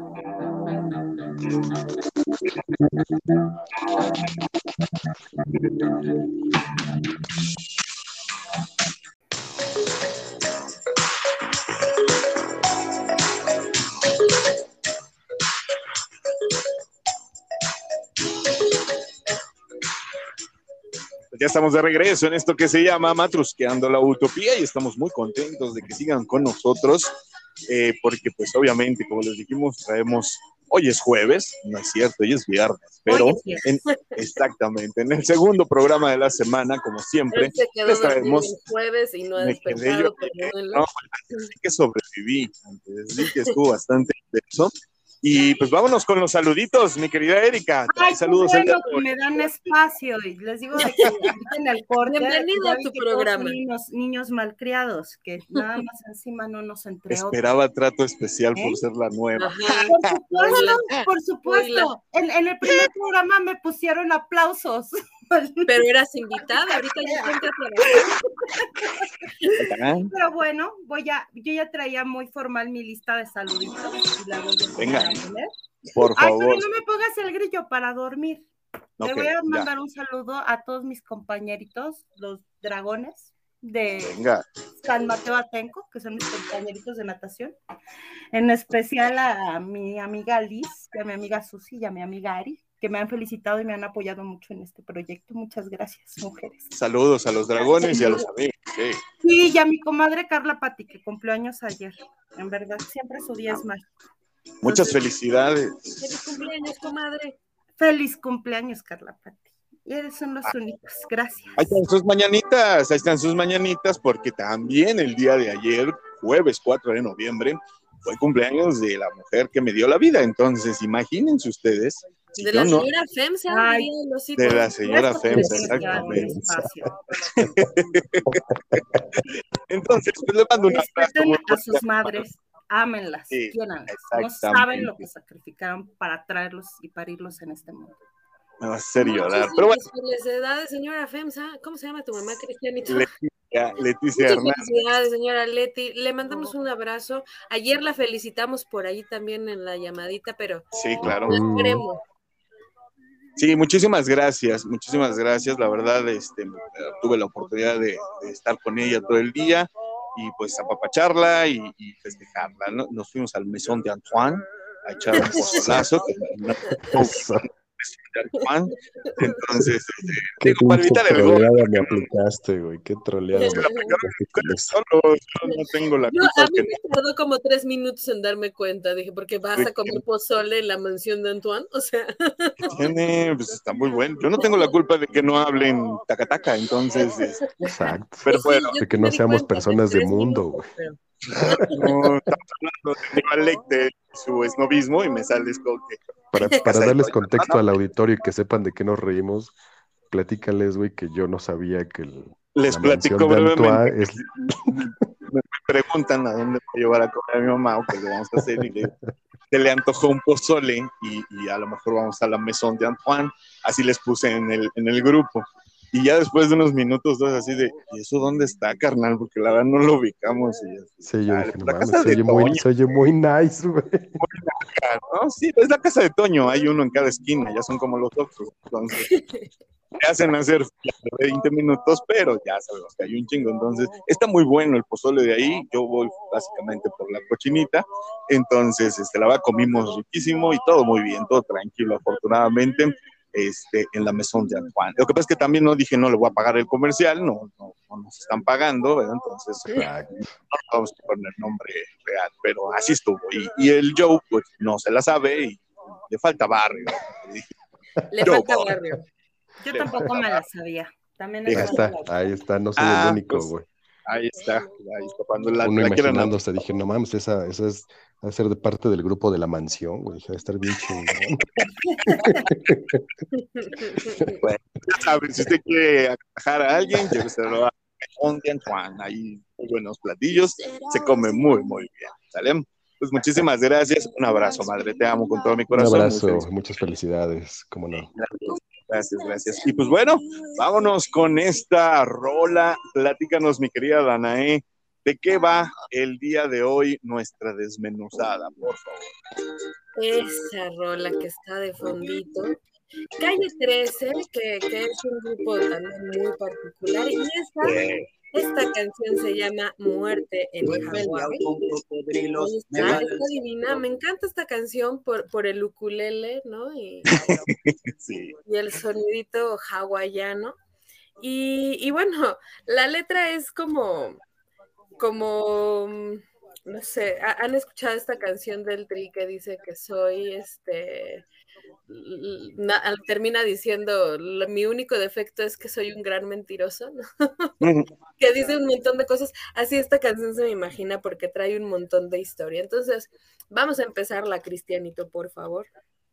estamos de regreso en esto que se llama Matrusqueando la Utopía y estamos muy contentos de que sigan con nosotros eh, porque pues obviamente, como les dijimos, traemos, hoy es jueves, no es cierto, hoy es viernes, pero exactamente, en el segundo programa de la semana, como siempre, les traemos... jueves y no he despertado, no, que sobreviví, antes, que estuvo bastante intenso. Y pues vámonos con los saluditos, mi querida Erika. Ay, saludos. Bueno, me dan espacio y les digo de que en el corte. Bienvenido a tu programa. Niños, niños malcriados, que nada más encima no nos entre Esperaba trato especial por ¿Eh? ser la nueva. Por supuesto, por supuesto. En, en, el primer programa me pusieron aplausos. Pero eras invitada, ahorita ya Pero bueno, voy a, yo ya traía muy formal mi lista de saluditos y la voy a Venga, por favor. Ay, no me pongas el grillo para dormir. Le voy a mandar un saludo a todos mis compañeritos, los dragones de San Mateo Atenco, que son mis compañeritos de natación. En especial a mi amiga Liz, a mi amiga Susi y a mi amiga Ari, que me han felicitado y me han apoyado mucho en este proyecto. Muchas gracias, mujeres. Saludos a los dragones y a los amigos. Sí. y a mi comadre Carla Pati, que cumplió años ayer. En verdad, siempre su día es mágico. Muchas felicidades. Feliz cumpleaños, comadre. Feliz cumpleaños, Carla Pati. Y eres son los ah. únicos. Gracias. Ahí están sus mañanitas, ahí están sus mañanitas, porque también el día de ayer, jueves 4 de noviembre, fue cumpleaños de la mujer que me dio la vida. Entonces, imagínense ustedes de la señora FEMSA. de la señora FEMSA, exactamente. Entonces, pues le mando un abrazo. a sus madres, ámenlas, sí, No saben lo que sacrificaron para traerlos y parirlos en este mundo. Me va a hacer llorar. Pero bueno. Felicidades, señora FEMSA. ¿Cómo se llama tu mamá, Cristianito? Leticia, Leticia Hernández. Felicidades, señora Leti. Le mandamos un abrazo. Ayer la felicitamos por ahí también en la llamadita, pero. Sí, claro. Esperemos. Sí, muchísimas gracias, muchísimas gracias. La verdad, este, tuve la oportunidad de, estar con ella todo el día y pues apapacharla y, y festejarla. ¿no? Nos fuimos al mesón de Antoine a echar un pozolazo. Juan. Entonces, este, qué digo, para evitar el gol. me aplicaste, güey. Qué troleada. Solo, no tengo la culpa. No, a mí me tardó como tres minutos en darme cuenta. Dije, porque vas a comer pozole en la mansión de Antoine. O sea. Tiene, pues está muy bueno. Yo no tengo la culpa de que no hablen tacataca, entonces. Exacto. Pero bueno. de que no seamos personas de mundo, güey. No, estamos hablando de, de su esnovismo y me sales con que para, para darles contexto al auditorio y que sepan de qué nos reímos, platícales, güey, que yo no sabía que el. Les platico brevemente. Es... Me preguntan a dónde voy a llevar a comer a mi mamá o qué le vamos a hacer y le, se le antojó un pozole y, y, a lo mejor vamos a la mesón de Antoine. Así les puse en el, en el grupo. Y ya después de unos minutos, dos así de, ¿y eso dónde está, carnal? Porque la verdad no lo ubicamos. Y sí, yo dije, no mames, se, oye muy, se oye muy nice, güey. ¿no? Sí, es la casa de Toño, hay uno en cada esquina, ya son como los otros. Entonces, te hacen hacer 20 minutos, pero ya sabemos que hay un chingo. Entonces, está muy bueno el pozole de ahí. Yo voy básicamente por la cochinita. Entonces, este, la verdad, comimos riquísimo y todo muy bien, todo tranquilo, afortunadamente este, en la mesón de Antoine. Lo que pasa es que también no dije, no le voy a pagar el comercial, no, no, nos están pagando, ¿verdad? Entonces, no vamos a poner nombre real, pero así estuvo. Y, el Joe, pues, no se la sabe y le falta barrio. Le falta barrio. Yo tampoco me la sabía. También ahí está, ahí está, no soy el ah, único, pues, güey. Ahí está, ahí está. Cuando la, Uno la imaginándose, dije, no mames, esa, esa es a ser de parte del grupo de la mansión, güey. Va a estar bien chingón. bueno, ya saben, si usted quiere agajar a alguien, lléveselo a Juan. Ahí muy buenos platillos. Se come muy, muy bien. ¿Sale? Pues muchísimas gracias. Un abrazo, madre. Te amo con todo mi corazón. Un abrazo. Muchas felicidades. Cómo no. Gracias, gracias. Y pues bueno, vámonos con esta rola. Platícanos, mi querida Danae. ¿De qué va el día de hoy nuestra desmenuzada, por favor? Esa rola que está de fondito. Calle 13, que, que es un grupo también muy particular, y esta, esta canción se llama Muerte en Hawái. Está, está divina, me encanta esta canción por, por el ukulele, ¿no? Y, sí. y el sonidito hawaiano. Y, y bueno, la letra es como como, mm, no sé, ¿han escuchado esta canción del Tri que dice que soy, este, termina diciendo, mi único defecto es que soy un gran mentiroso, que dice un montón de cosas. Así esta canción se me imagina porque trae un montón de historia. Entonces, vamos a empezar la Cristianito, por favor.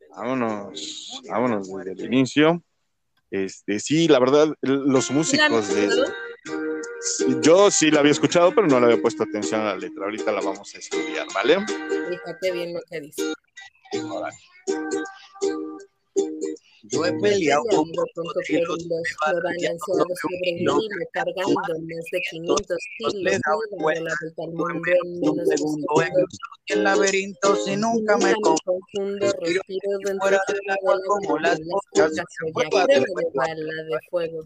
Vámonos, vámonos desde el inicio. Este, sí, la verdad, los músicos de... Yo sí la había escuchado, pero no le había puesto atención a la letra. Ahorita la vamos a estudiar, ¿vale? Fíjate bien lo que dice. Yo he peleado con cocodrilos, me balanceado sobre mí, cargando más de 500 kilos, he dado vuelta al mundo en menos de segundo, he el laberinto si nunca me confundo, respiro dentro del agua como las moscas, de bala de fuego.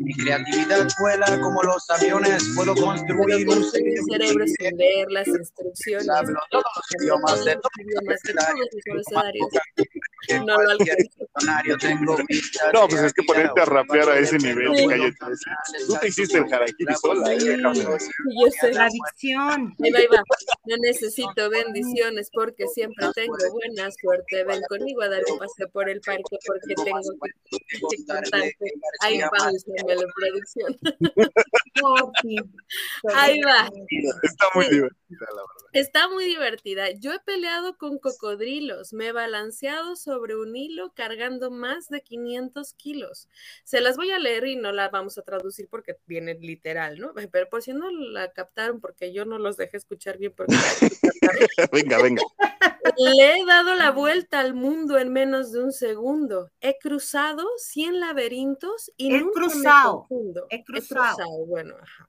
Mi creatividad vuela como los aviones, puedo construir un cerebro sin leer las instrucciones. Hablo todos los idiomas de todos los No lo alcanzo. No, pues es que ponerte a rapear a ese nivel, calle Tú te hiciste el harakiri sola. ¿eh? Yo sé. La adicción. Ahí va, ahí va. No necesito bendiciones porque siempre tengo buena suerte. Ven conmigo a dar un paseo por el parque porque tengo que cantante. Ahí va, la producción. Ahí va. Está muy divertida, la verdad. Está muy divertida. Yo he peleado con cocodrilos, me he balanceado sobre un hilo cargando más de 500 kilos. Se las voy a leer y no la vamos a traducir porque viene literal, ¿no? Pero por si no la captaron, porque yo no los dejé escuchar bien. Porque... venga, venga. Le he dado la vuelta al mundo en menos de un segundo. He cruzado 100 laberintos y he nunca cruzado. me confundo. He cruzado. He cruzado. Bueno, ajá.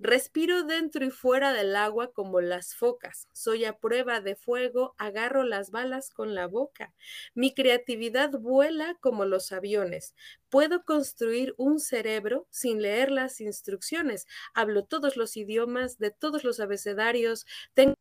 Respiro dentro y fuera del agua como las focas. Soy a prueba de fuego, agarro las balas con la boca. Mi creatividad vuela como los aviones. Puedo construir un cerebro sin leer las instrucciones. Hablo todos los idiomas, de todos los abecedarios. Tengo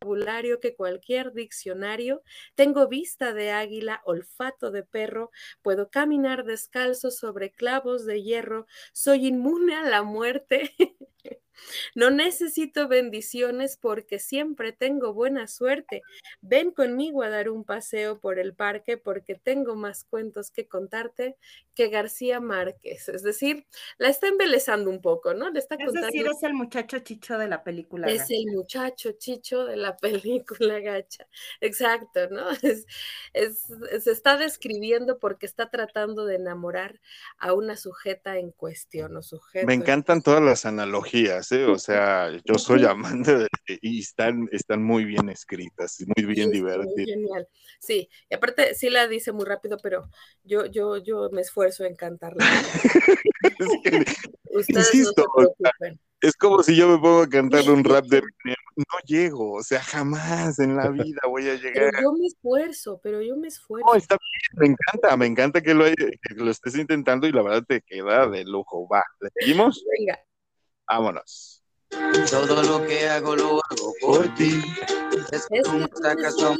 vocabulario que cualquier diccionario. Tengo vista de águila, olfato de perro, puedo caminar descalzo sobre clavos de hierro, soy inmune a la muerte. No necesito bendiciones porque siempre tengo buena suerte. Ven conmigo a dar un paseo por el parque porque tengo más cuentos que contarte que García Márquez. Es decir, la está embelezando un poco, ¿no? Le está es decir, es el muchacho chicho de la película. Es el muchacho chicho de la película gacha. Exacto, ¿no? Es, se está describiendo porque está tratando de enamorar a una sujeta en cuestión o sujeto. Me encantan todas las analogías o sea, yo soy amante de, y están, están muy bien escritas, muy bien divertidas. Genial. Sí, y aparte sí la dice muy rápido, pero yo, yo, yo me esfuerzo en cantarla. Ustedes no se preocupen. Es como si yo me pongo a cantar un rap de no llego, o sea, jamás en la vida voy a llegar. Pero yo me esfuerzo, pero yo me esfuerzo. No, está bien, me encanta, me encanta que lo, que lo estés intentando y la verdad te queda de lujo. Va, ¿le seguimos? Venga. Vámonos. Todo lo que hago lo hago por ti. Es que tú sacas todo lo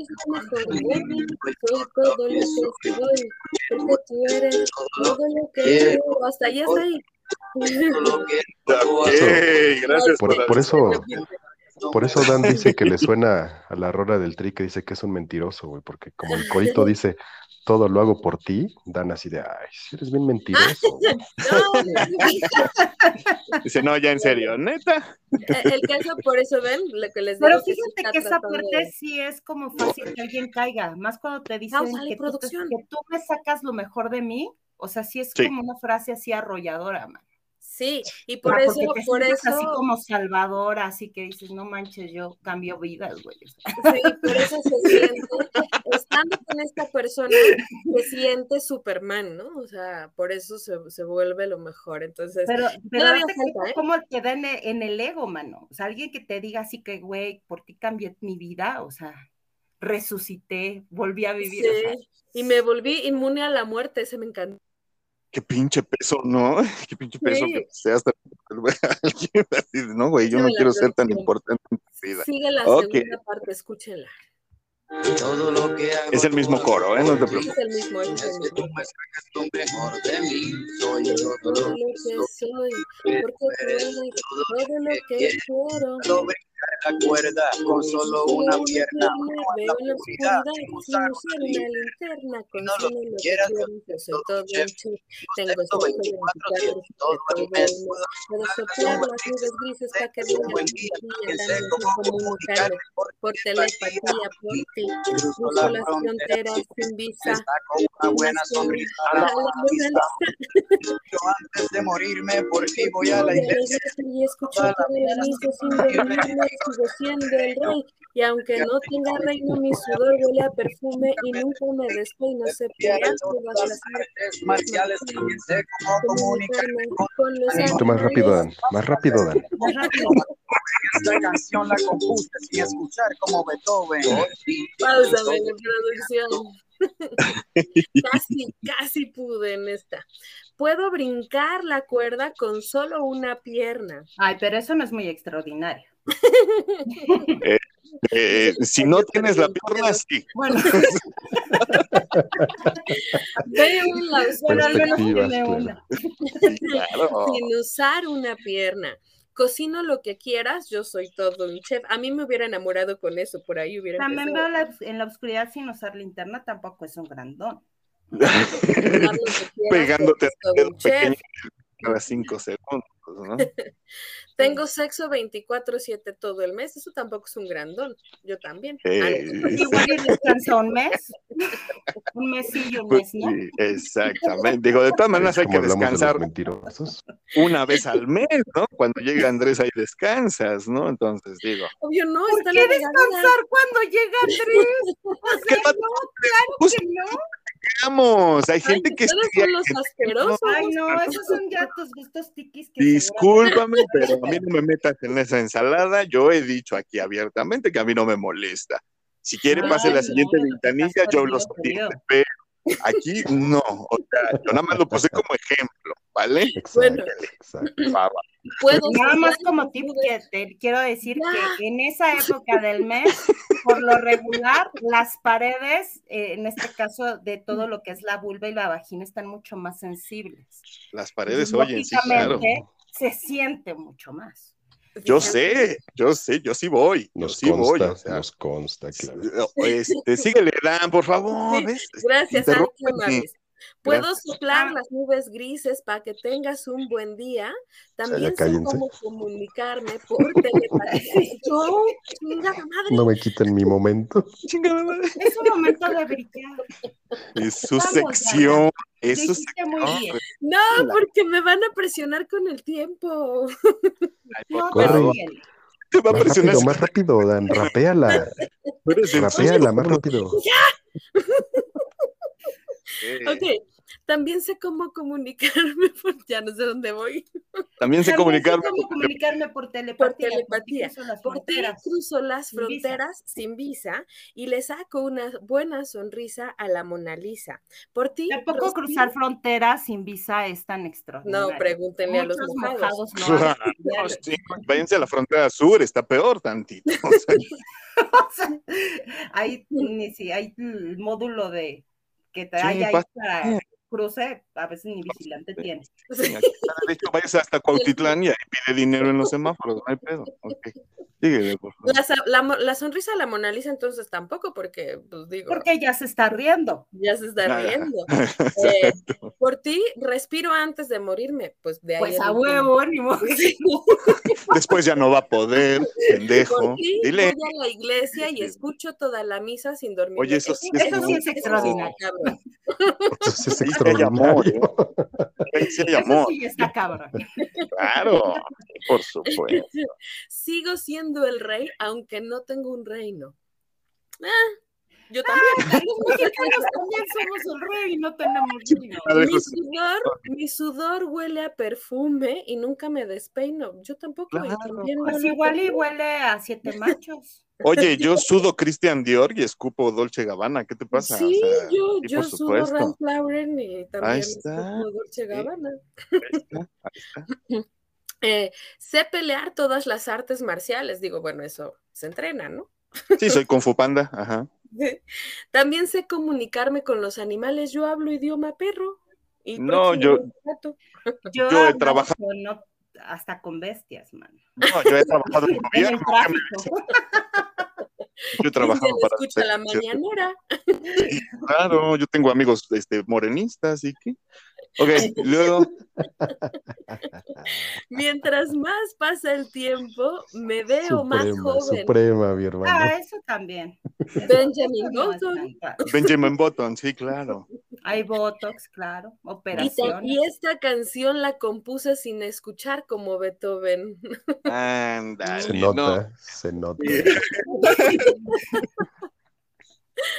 que soy, porque tú eres todo lo que quiero. Hasta allá está ahí. Okay, gracias por, por eso. Por eso Dan dice que le suena a la rola del tri que dice que es un mentiroso, güey, porque como el corito dice, todo lo hago por ti, dan así de, ay, si eres bien mentiroso. Dice, no, ya en serio, neta. Eh, el caso, por eso ven, lo que les digo. Pero fíjate que, esa parte sí es como fácil que alguien caiga, más cuando te dicen que tú, que tú, me sacas lo mejor de mí, o sea, sí es como una frase así arrolladora, man. Sí, y por eso, por eso. Así como salvadora, así que dices, no manches, yo cambio vidas, güey. Sí, por eso se siente, estando con esta persona, se siente Superman, ¿no? O sea, por eso se, se vuelve lo mejor. Entonces, pero, pero falta, ¿eh? ¿cómo te da en el, ego, mano? O sea, alguien que te diga así que, güey, por ti cambié mi vida, o sea, resucité, volví a vivir. Sí, y me volví inmune a la muerte, se me encantó qué pinche peso, ¿no? Qué pinche peso que sea hasta alguien no, güey, yo no quiero ser tan importante en tu vida. Sigue la segunda parte, escúchenla. Todo lo que hago es el mismo coro, ¿eh? No te preocupes. Es el mismo, es el mismo. Lo mejor de mí. Soy todo, todo lo que soy, porque eres todo lo que quiero la cuerda con solo una pierna. Veo la oscuridad sin usar una linterna. Con no lo quieras, soy todo chip. Tengo esto 24 todo el mes. Puedo soplar las nubes grises para que vengan y también comunicarme por telepatía, por ti. Cruzo las fronteras sin visa. Una buena sonrisa a la Yo antes de morirme por ti voy a la iglesia. Y escucho todo el anillo sin dormirme sigo siendo el rey, y aunque no tenga reino, mi sudor huele a perfume y nunca me despeino, se pegan todas las marciales sé cómo comunicarme con los más rápido, Dan, más rápido, Dan. Esta canción la compuse sin escuchar como Beethoven. Pausa en producción. casi, casi pude en esta. Puedo brincar la cuerda con solo una pierna. Ay, pero eso no es muy extraordinario. Eh, eh, si no tienes la pierna, sí. Bueno. una. Sin usar una pierna. Cocino lo que quieras, yo soy todo un chef. A mí me hubiera enamorado con eso, por ahí hubiera. También veo en la oscuridad sin usar linterna, tampoco es un grandón. Pegándote a cada cinco segundos, ¿no? Tengo sexo 24-7 todo el mes, eso tampoco es un grandón, yo también. Eh, igual y descansa un mes, un mes y un pues mes, ¿no? Sí, exactamente, digo, de todas maneras hay que descansar una vez al mes, ¿no? Cuando llega Andrés ahí descansas, ¿no? Entonces digo. Obvio, no, ¿Por qué descansar cuando llega Andrés? O sea, no, claro que no. Digamos. Hay gente que Ustedes estudia son los asquerosos. Ay, no, esos son ya tus gustos tiquis que Discúlpame, pero a mí no me metas en esa ensalada. Yo he dicho aquí abiertamente que a mí no me molesta. Si quiere, pase Ay, la siguiente no ventanilla, yo los pero aquí no. O sea, yo nada más lo puse como ejemplo, ¿vale? Exacto, Bueno. exacto. Baba. Puedo Nada más como tip que te quiero decir Ya. que en esa época del mes, por lo regular, las paredes, eh, en este caso de todo lo que es la vulva y la vagina, están mucho más sensibles. Las paredes oyen, sí, claro. se siente mucho más. Yo sé, yo sé, yo sí voy. Yo Nos sí voy. consta, O sea, nos consta, claro. este, síguele, Dan, por favor. Sí, ¿ves? Gracias, Ángel. Mavis. Puedo Gracias. soplar las nubes grises para que tengas un buen día. También sé cómo comunicarme por telepatía. Yo, chingada madre. No me quiten mi momento. Chingada madre. Es un momento de brillar. Es su Vamos, sección. Es su sección. bien. No, porque me van a presionar con el tiempo. No, bien. Te va a Más presionar. rápido, más rápido, Dan. Rapéala. Rapéala, más rápido. Eh, Ok, también sé cómo comunicarme, por- ya no sé dónde voy. También sé También comunicarme. cómo comunicarme por telepatía. Por telepatía. porque cruzo las Por ti fronteras. cruzo las Sin visa. fronteras sin visa y le saco una buena sonrisa a la Mona Lisa. Por ti. Tampoco respiro- cruzar fronteras sin visa es tan extraordinario. No, pregúntenle a los mojados. mojados diario. sí, váyanse a la frontera sur, está peor tantito. O sea, O sea, ni si hay el módulo de que te Sí, hay ahí para cruce, a veces ni vigilante tiene. Sí. de hecho, váyase hasta Cuautitlán y ahí pide dinero en los semáforos, no hay pedo. Ok. Síguele, por favor. La, sa- la mo- la sonrisa a la Mona Lisa entonces tampoco, porque, pues digo, Porque ya se está riendo. ya se está Ah, riendo. Eh, por ti respiro antes de morirme, pues de ahí. Pues a huevo, ni. Después ya no va a poder, pendejo. Por ti Dile, voy a la iglesia y escucho toda la misa sin dormir. Oye, eso sí es Eso sí es. Eso sí es extraordinario. Sí hay Eso amor, sí está cabrón. claro, por supuesto. Sigo siendo el rey, aunque no tengo un reino. Ah, yo también. Los mexicanos también somos el rey y no tenemos vino. Mi sudor, mi sudor huele a perfume y nunca me despeino. Yo tampoco. Claro. también Pues igual y huele a siete machos. Oye, yo sudo Christian Dior y escupo Dolce Gabbana, ¿qué te pasa? Sí, O sea, yo, yo sudo. Ralph Lauren y también escupo Dolce. Gabbana. Ahí está, ahí está. Eh, sé pelear todas las artes marciales. Digo, bueno, eso se entrena, ¿no? Sí, soy Kung Fu Panda, ajá. También sé comunicarme con los animales. Yo hablo idioma perro. Y No, yo-. Yo, Yo he hablo trabajado- con no- hasta con bestias, man. No, yo he trabajado en En el gobierno, yo he trabajado ¿Quién para... escucha la mañanera? Claro, yo tengo amigos este, morenistas y qué. Ok, luego, Mientras más pasa el tiempo, me veo más joven. suprema, mi hermano. Ah, eso también. Benjamin Button. Benjamin Button, sí, claro. Hay botox, claro, operaciones. y esta canción la compuse sin escuchar como Beethoven. Ándale, Se no. nota, se nota.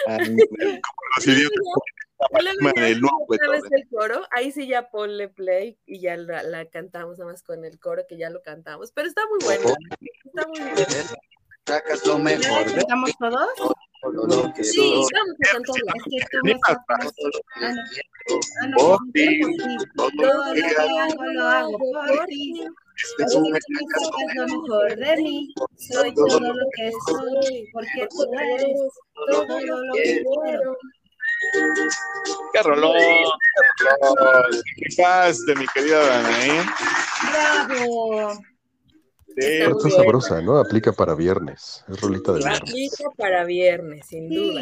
Como los idiotas. El coro, ahí sí ya ponle play y ya la, la cantamos nada más con el coro que ya lo cantamos, pero está muy bueno, está muy bien. Sacas lo mejor Sí, vamos a cantarla. Lo Por ti, todo hago por ti. Este es un mejor de mí. Soy todo lo que soy. Porque tú eres todo lo que quiero. ¡Qué rolón! ¡Qué mi querida Danaí! ¡Bravo! Sí, Está sabrosa, ¿no? Aplica para viernes. Es rolita de viernes. Aplica para viernes, sin duda.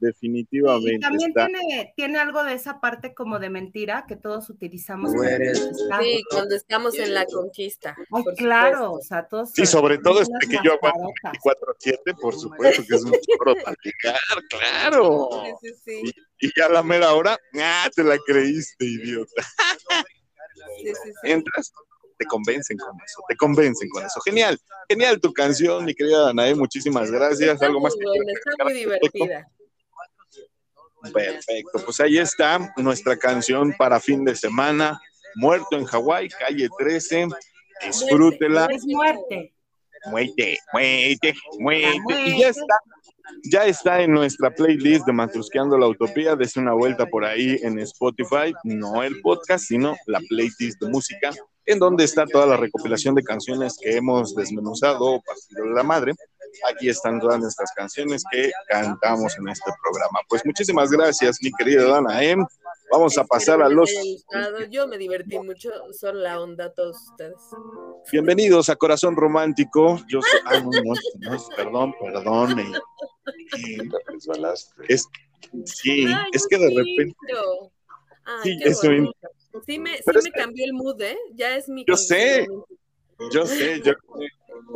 Sí. Y definitivamente también está. tiene, tiene algo de esa parte como de mentira que todos utilizamos. Sí, cuando estamos en la conquista. Ay, claro, supuesto. o sea, todos. Sí, sobre todo este que yo aguanto mascarotas. 24-7, por supuesto que es un chorro platicar, claro. Sí, sí, sí. Y ya a la mera hora, ¡ah! Te la creíste, idiota. sí, sí, sí. Entras, te convencen con eso, te convencen con eso. Genial, genial tu canción, mi querida Danae, muchísimas gracias. Está Algo muy más que está muy divertida. Perfecto, pues ahí está nuestra canción para fin de semana, Muerto en Hawái, calle 13, disfrútela. Es muerte. Muerte, muerte, muerte. Y ya está, ya está en nuestra playlist de Matrusqueando la Utopía. Dese una vuelta por ahí en Spotify, no el podcast, sino la playlist de música, en donde está toda la recopilación de canciones que hemos desmenuzado, partido de la madre. Aquí están todas nuestras canciones que cantamos en este programa. Pues muchísimas gracias, mi querida Dana M. Vamos a pasar a los. Yo me divertí mucho, son la onda todos ustedes. Bienvenidos a Corazón Romántico. Yo soy. Ah, no, no, no, perdón, perdón. Es, sí, es que de repente. sí, eso. Sí me, sí me cambió el mood, ¿eh? Ya es mi. Yo sé, yo sé, yo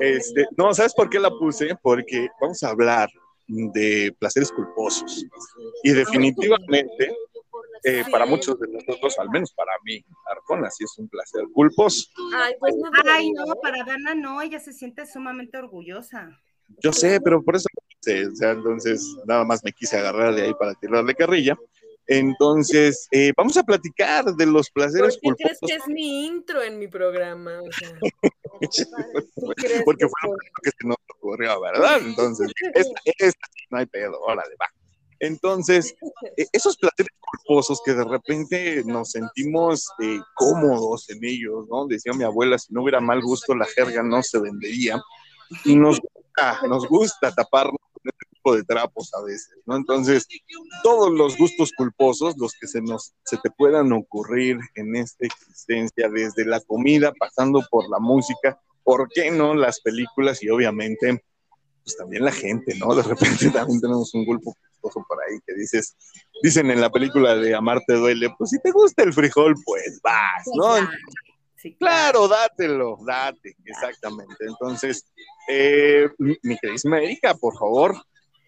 este, no, ¿sabes por qué la puse? Porque vamos a hablar de placeres culposos. Y definitivamente, eh, para muchos de nosotros, al menos para mí, Arjona sí es un placer culposo. Ay, pues no, Ay, no, para Dana no, ella se siente sumamente orgullosa. Yo sé, pero por eso, o sea, entonces nada más me quise agarrar de ahí para tirarle carrilla. Entonces, eh, vamos a platicar de los placeres ¿Por qué crees que es mi intro en mi programa? O sea, Porque fue lo que se nos ocurrió, ¿verdad? Entonces, esta, esta, no hay pedo, órale, va. Entonces, e, esos placeres culposos que de repente nos sentimos eh, cómodos en ellos, ¿no? Decía mi abuela, si no hubiera mal gusto, la jerga no se vendería. Y nos gusta, nos gusta taparnos tipo de trapos a veces, ¿no? Entonces, todos los gustos culposos, los que se nos, se te puedan ocurrir en esta existencia, desde la comida, pasando por la música, ¿por qué no las películas? Y obviamente, pues también la gente, ¿no? De repente también tenemos un grupo por ahí que dices, dicen en la película de Amarte duele, pues si te gusta el frijol, pues vas, ¿no? Sí, claro, dátelo, date, exactamente. Entonces, eh, mi queridísima Erika, por favor,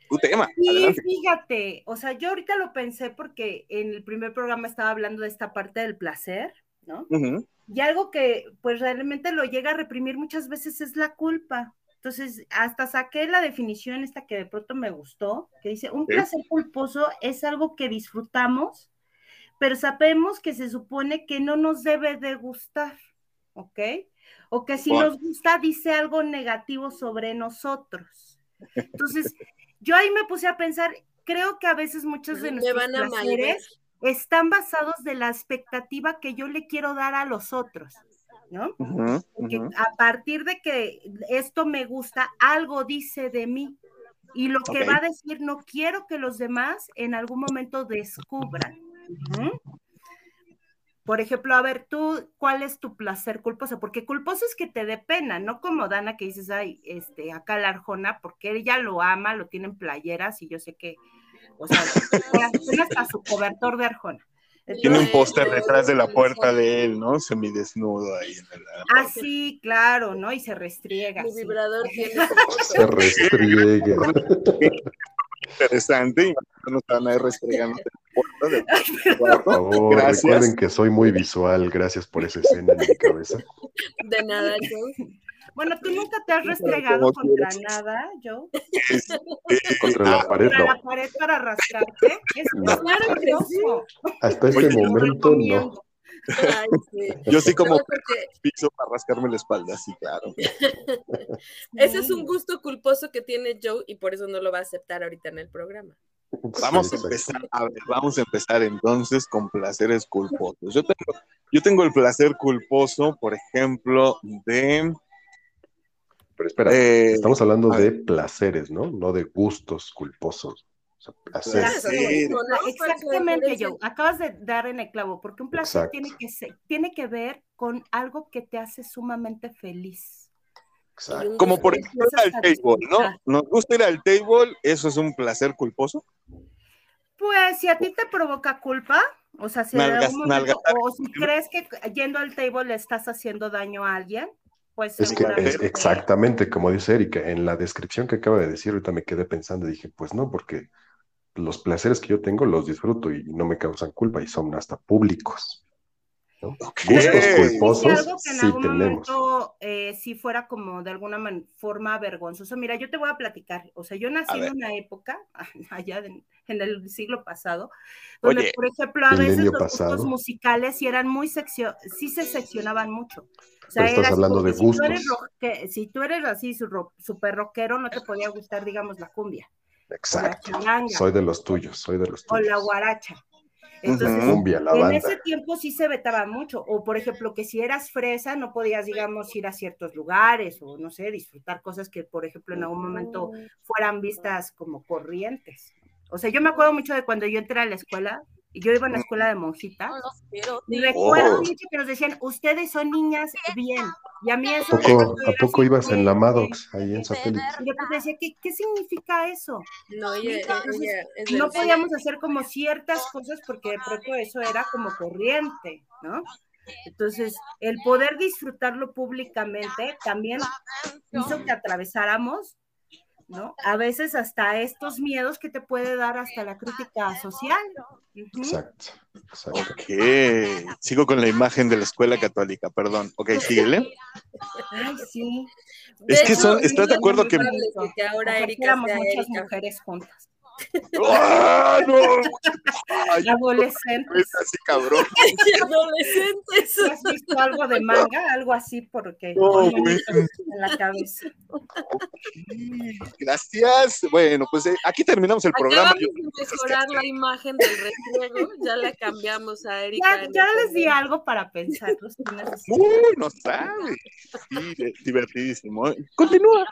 tu tema. Sí, fíjate, o sea, yo ahorita lo pensé porque en el primer programa estaba hablando de esta parte del placer, ¿no? Y algo que pues realmente lo llega a reprimir muchas veces es la culpa. Entonces, hasta saqué la definición esta que de pronto me gustó, que dice, un placer culposo es algo que disfrutamos, pero sabemos que se supone que no nos debe de gustar, ¿ok? O que si nos gusta dice algo negativo sobre nosotros. Entonces, yo ahí me puse a pensar, creo que a veces muchos de nuestros placeres están basados de la expectativa que yo le quiero dar a los otros. ¿no? a partir de que esto me gusta, algo dice de mí. Y lo que va a decir, no quiero que los demás en algún momento descubran. Por ejemplo, a ver, tú, ¿cuál es tu placer culposo? Porque culposo es que te dé pena, no como Dana que dices, ay, este, acá la Arjona, porque ella lo ama, lo tiene en playeras y yo sé que, o sea, hasta su cobertor de Arjona. Tiene un póster detrás de la puerta de él, ¿no? Semidesnudo ahí. En ah, sí, claro, ¿no? Y se restriega. Mi vibrador tiene Se restriega. Interesante. Y no están ahí restregando Por favor, gracias. recuerden que soy muy visual. Gracias por esa escena en mi cabeza. De nada, Joe. Bueno, tú nunca te has restregado contra nada, Joe. contra la pared, contra la pared para rascarte. Es no. claro que sí. Hasta este momento no. Ay, sí. Yo sí como porque... piso para rascarme la espalda, sí, claro. Ese es un gusto culposo que tiene Joe y por eso no lo va a aceptar ahorita en el programa. Vamos a empezar, a ver, vamos a empezar entonces con placeres culposos. Yo tengo, yo tengo el placer culposo, por ejemplo, de pero espera, eh, estamos hablando de placeres, ¿no? No de gustos culposos. O sea, placeres. Exactamente, Joe. Acabas de dar en el clavo, porque un placer tiene que, ser, tiene que ver con algo que te hace sumamente feliz. Exacto. Como por ejemplo ir al table, ¿no? Nos gusta ir al table, ¿eso es un placer culposo? Pues si a ti te provoca culpa, o sea, si, momento, o si crees que yendo al table le estás haciendo daño a alguien, pues es que exactamente como dice Erika, en la descripción que acaba de decir, ahorita me quedé pensando y dije, pues no, porque los placeres que yo tengo los disfruto y no me causan culpa y son hasta públicos. Gustos culposos, sí tenemos. Eh, si fuera como de alguna forma vergonzoso. Mira, yo te voy a platicar. O sea, yo nací en una época, allá en el siglo pasado, donde, por ejemplo, a veces los gustos musicales sí eran muy sección, sí se seccionaban mucho. O sea, estás hablando de gustos. si tú eres así súper rockero, no te podía gustar, digamos, la cumbia. Exacto. Soy de los tuyos, soy de los tuyos. O la guaracha. Entonces, en ese tiempo sí se vetaba mucho. O, por ejemplo, que si eras fresa, no podías, digamos, ir a ciertos lugares o, no sé, disfrutar cosas que, por ejemplo, en algún momento fueran vistas como corrientes. O sea, yo me acuerdo mucho de cuando yo entré a la escuela, y yo iba a la escuela de monjitas, y recuerdo mucho que nos decían, ustedes son niñas bien, y a mí eso... ¿A poco, ¿a poco ibas en la Maddox, ahí en satélite? Yo te decía, ¿qué, ¿qué significa eso? No, no podíamos hacer como ciertas cosas porque de pronto eso era como corriente, ¿no? Entonces, el poder disfrutarlo públicamente también hizo que atravesáramos ¿no? A veces hasta estos miedos que te puede dar hasta la crítica social. Exacto, Ok, sigo con la imagen de la escuela católica, perdón. Ok, síguele. Ay, sí. Es que son, ¿estás de acuerdo que... que ahora Erika muchas mujeres juntas. ¡Ah, no! adolescentes. Así cabrón. adolescentes. ¿Has visto algo de manga? Algo así porque en la cabeza. Gracias. Bueno, pues eh, aquí terminamos el programa. Mejorar la imagen del refuego. Ya la cambiamos a Erika. Ya, ya les di algo para pensar. Uy, no sabe. Sí, divertidísimo. Continúa.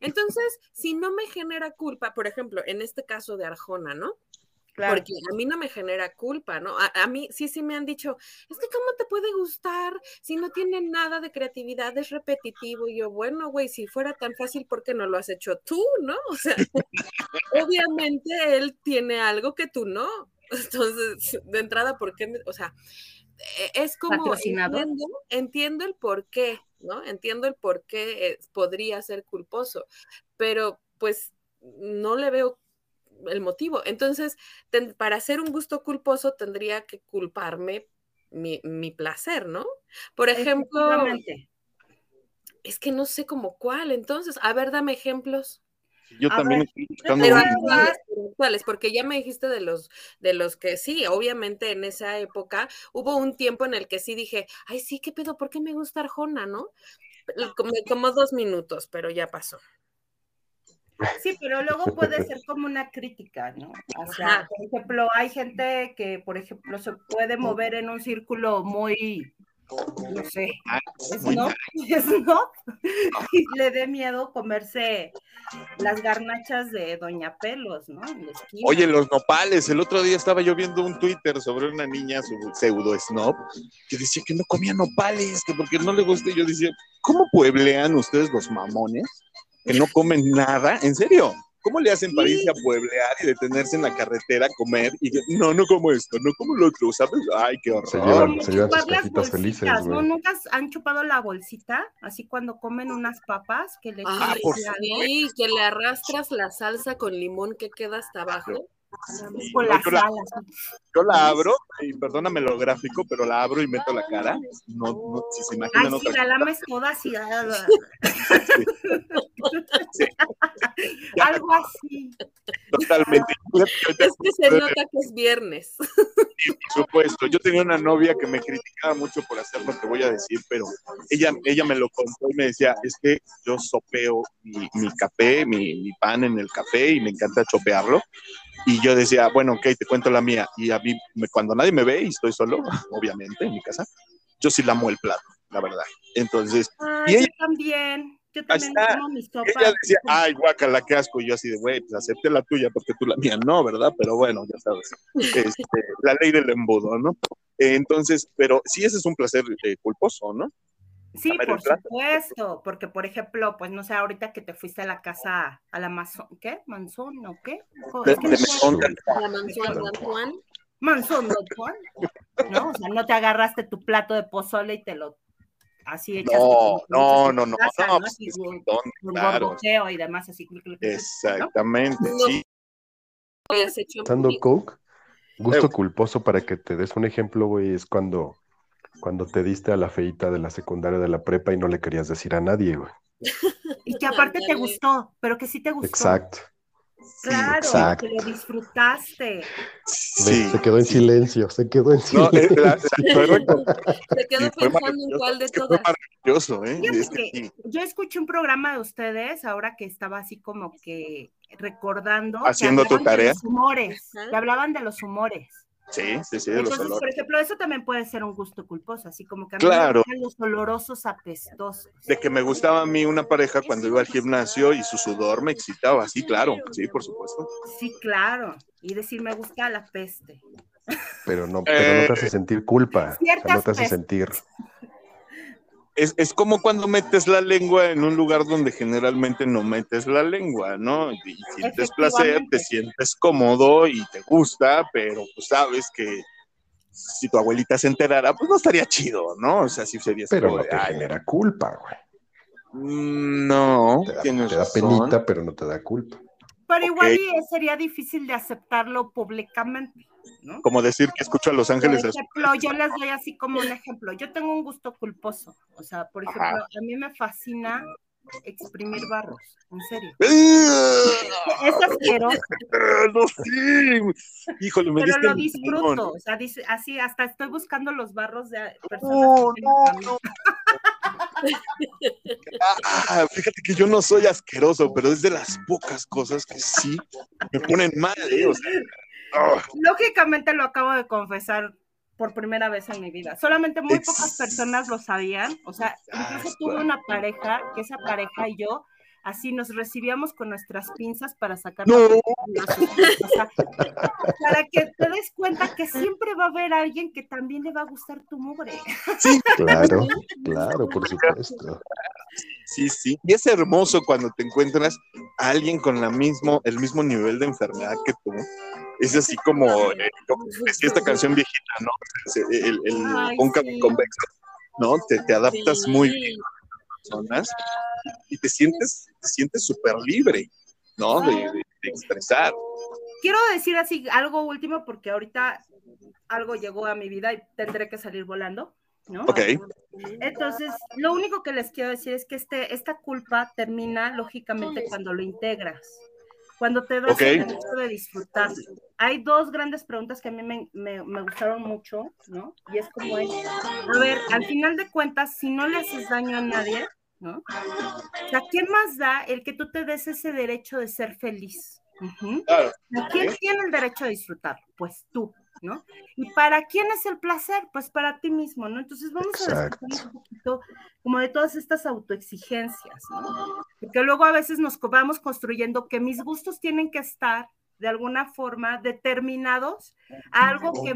Entonces, si no me genera culpa, por ejemplo, en este caso de Arjona, ¿no? Porque a mí no me genera culpa, ¿no? A, mí sí, sí me han dicho, es que cómo te puede gustar si no tiene nada de creatividad, es repetitivo. Y yo, bueno, güey, si fuera tan fácil, ¿por qué no lo has hecho tú, no? O sea, obviamente él tiene algo que tú no. Entonces, de entrada, ¿por qué? o sea, e, es como, entiendo, entiendo el por qué, ¿no? Entiendo el por qué eh, podría ser culposo, pero pues no le veo el motivo. Entonces, para hacer un gusto culposo tendría que culparme mi, placer, ¿no? Por ejemplo, es que no sé como cuál, entonces, a ver, dame ejemplos. Yo también estoy buscando actuales, porque ya me dijiste de los de los que sí, obviamente en esa época hubo un tiempo en el que sí dije, ay sí, qué pedo, ¿por qué me gusta Arjona, no? como dos minutos, pero ya pasó. Sí, pero luego puede ser como una crítica, ¿no? O sea, por ejemplo, hay gente que, por ejemplo, se puede mover en un círculo muy, no sé, es no, es no, y le dé miedo comerse las garnachas de Doña Pelos, ¿no? Oye, los nopales, el otro día estaba yo viendo un Twitter sobre una niña, su pseudo snob, que decía que no comía nopales, que porque no le gusta, y yo decía, ¿cómo pueblean ustedes los mamones? Que no comen nada, en serio. ¿Cómo le hacen para irse a pueblear y detenerse en la carretera a comer? Y no, no como esto, no como lo otro, ¿sabes? Ay, qué horror. Se llevan, se llevan sus cajitas felices, ¿no? ¿Nunca han chupado la bolsita? Así cuando comen unas papas que le ah, por sí, que le arrastras la salsa con limón que queda hasta abajo. Con las yo, yo la abro, y perdóname lo gráfico, pero la abro y meto la cara. No, no si se imaginan Ay, sí, la lames toda así. Algo así. Totalmente. Es que se nota que es viernes. Sí, por supuesto. Yo tenía una novia que me criticaba mucho por hacer lo que voy a decir, pero ella, ella me lo contó y me decía, es que yo sopeo mi, mi café, mi, mi pan en el café y me encanta chopearlo. Y yo decía, bueno, ok, te cuento la mía. Y a mí, cuando nadie me ve y estoy solo, obviamente, en mi casa, yo sí lamo el plato, la verdad. Entonces, y ella, yo también. Yo también como mi sopa. Ella decía, ay, guacala, qué asco. Y yo así de, güey, pues acepté la tuya porque tú la mía no, ¿verdad? Pero bueno, ya sabes. Este, la ley del embudo, ¿no? Entonces, pero sí, ese es un placer eh, culposo, ¿no? Sí, por supuesto, porque por ejemplo, pues no sé, ahorita que te fuiste a la casa, a la manzón, ¿qué? ¿Manzón o qué? De, de manzón, la manzón Don Juan. Manzón Don Juan, ¿no? O sea, no te agarraste tu plato de pozole y te lo así echaste. No, no, no, no, casa, no, no, pues, es un don, claro. y demás, así. Exactamente, ¿no? sí. ¿Usando Coke? Gusto culposo para que te des un ejemplo, güey, es cuando, cuando te diste a la feita de la secundaria de la prepa y no le querías decir a nadie, güey. Y que aparte te gustó, pero que sí te gustó. Exacto. Claro, que lo disfrutaste. Sí, se quedó en silencio, se quedó en silencio. Eh, se quedó pensando en cuál de todas. Maravilloso, ¿eh? yo escuché un programa de ustedes ahora que estaba así como que recordando. Haciendo tu tarea. los humores, que hablaban de los humores. Sí, sí, sí. Entonces, por ejemplo, eso también puede ser un gusto culposo, así como que a mí claro. me los olorosos apestosos. De que me gustaba a mí una pareja cuando iba al gimnasio y su sudor me excitaba, sí, claro, sí, por supuesto. Sí, claro. Y decir me gusta la peste. Pero no, pero no te hace eh, sentir culpa, no te hace sentir es, es, como cuando metes la lengua en un lugar donde generalmente no metes la lengua, ¿no? Y, sientes placer, te sientes cómodo y te gusta, pero pues sabes que si tu abuelita se enterara, pues no estaría chido, ¿no? O sea, sí sería... Pero no te genera culpa, güey. Mm, no, te da, te da penita, pero no te da culpa. Pero igual sería difícil de aceptarlo públicamente. ¿No? Como decir que escucho a Los Ángeles. Por ejemplo, yo les doy así como un ejemplo. Yo tengo un gusto culposo. O sea, por ejemplo, a mí me fascina exprimir barros, en serio. es asqueroso. No, sí. Híjole, me Pero lo disfruto, o sea, dice, así hasta estoy buscando los barros de personas. No, no, ah, fíjate que yo no soy asqueroso, pero es de las pocas cosas que sí me ponen mal, ¿eh? Ah. Lógicamente lo acabo de confesar por primera vez en mi vida. Solamente muy pocas personas lo sabían. O sea, incluso tuve una pareja, que esa pareja y yo, así nos recibíamos con nuestras pinzas para sacar para que te des cuenta que siempre va a haber alguien que también le va a gustar tu mugre. Sí, claro, claro, por supuesto. Sí, sí. Y es hermoso cuando te encuentras a alguien con la mismo, el mismo nivel de enfermedad que tú es así como, eh, esta canción viejita, ¿no? El, el convexo, ¿no? Te, te adaptas muy bien a las personas y te sientes, te sientes súper libre, ¿no? De, expresar. Quiero decir así algo último porque ahorita algo llegó a mi vida y tendré que salir volando. ¿no? Ok. Entonces, lo único que les quiero decir es que este, esta culpa termina lógicamente cuando lo integras cuando te das el derecho de disfrutar. Hay dos grandes preguntas que a mí me, me, gustaron mucho, ¿no? Y es como es, a ver, al final de cuentas, si no le haces daño a nadie, ¿no? O sea, ¿quién más da el que tú te des ese derecho de ser feliz? ¿Quién tiene el derecho de disfrutar? Pues tú. ¿No? ¿Y para quién es el placer? Pues para ti mismo, ¿no? Entonces vamos a despedir un poquito como de todas estas autoexigencias, ¿no? Porque luego a veces nos vamos construyendo que mis gustos tienen que estar de alguna forma determinados a algo que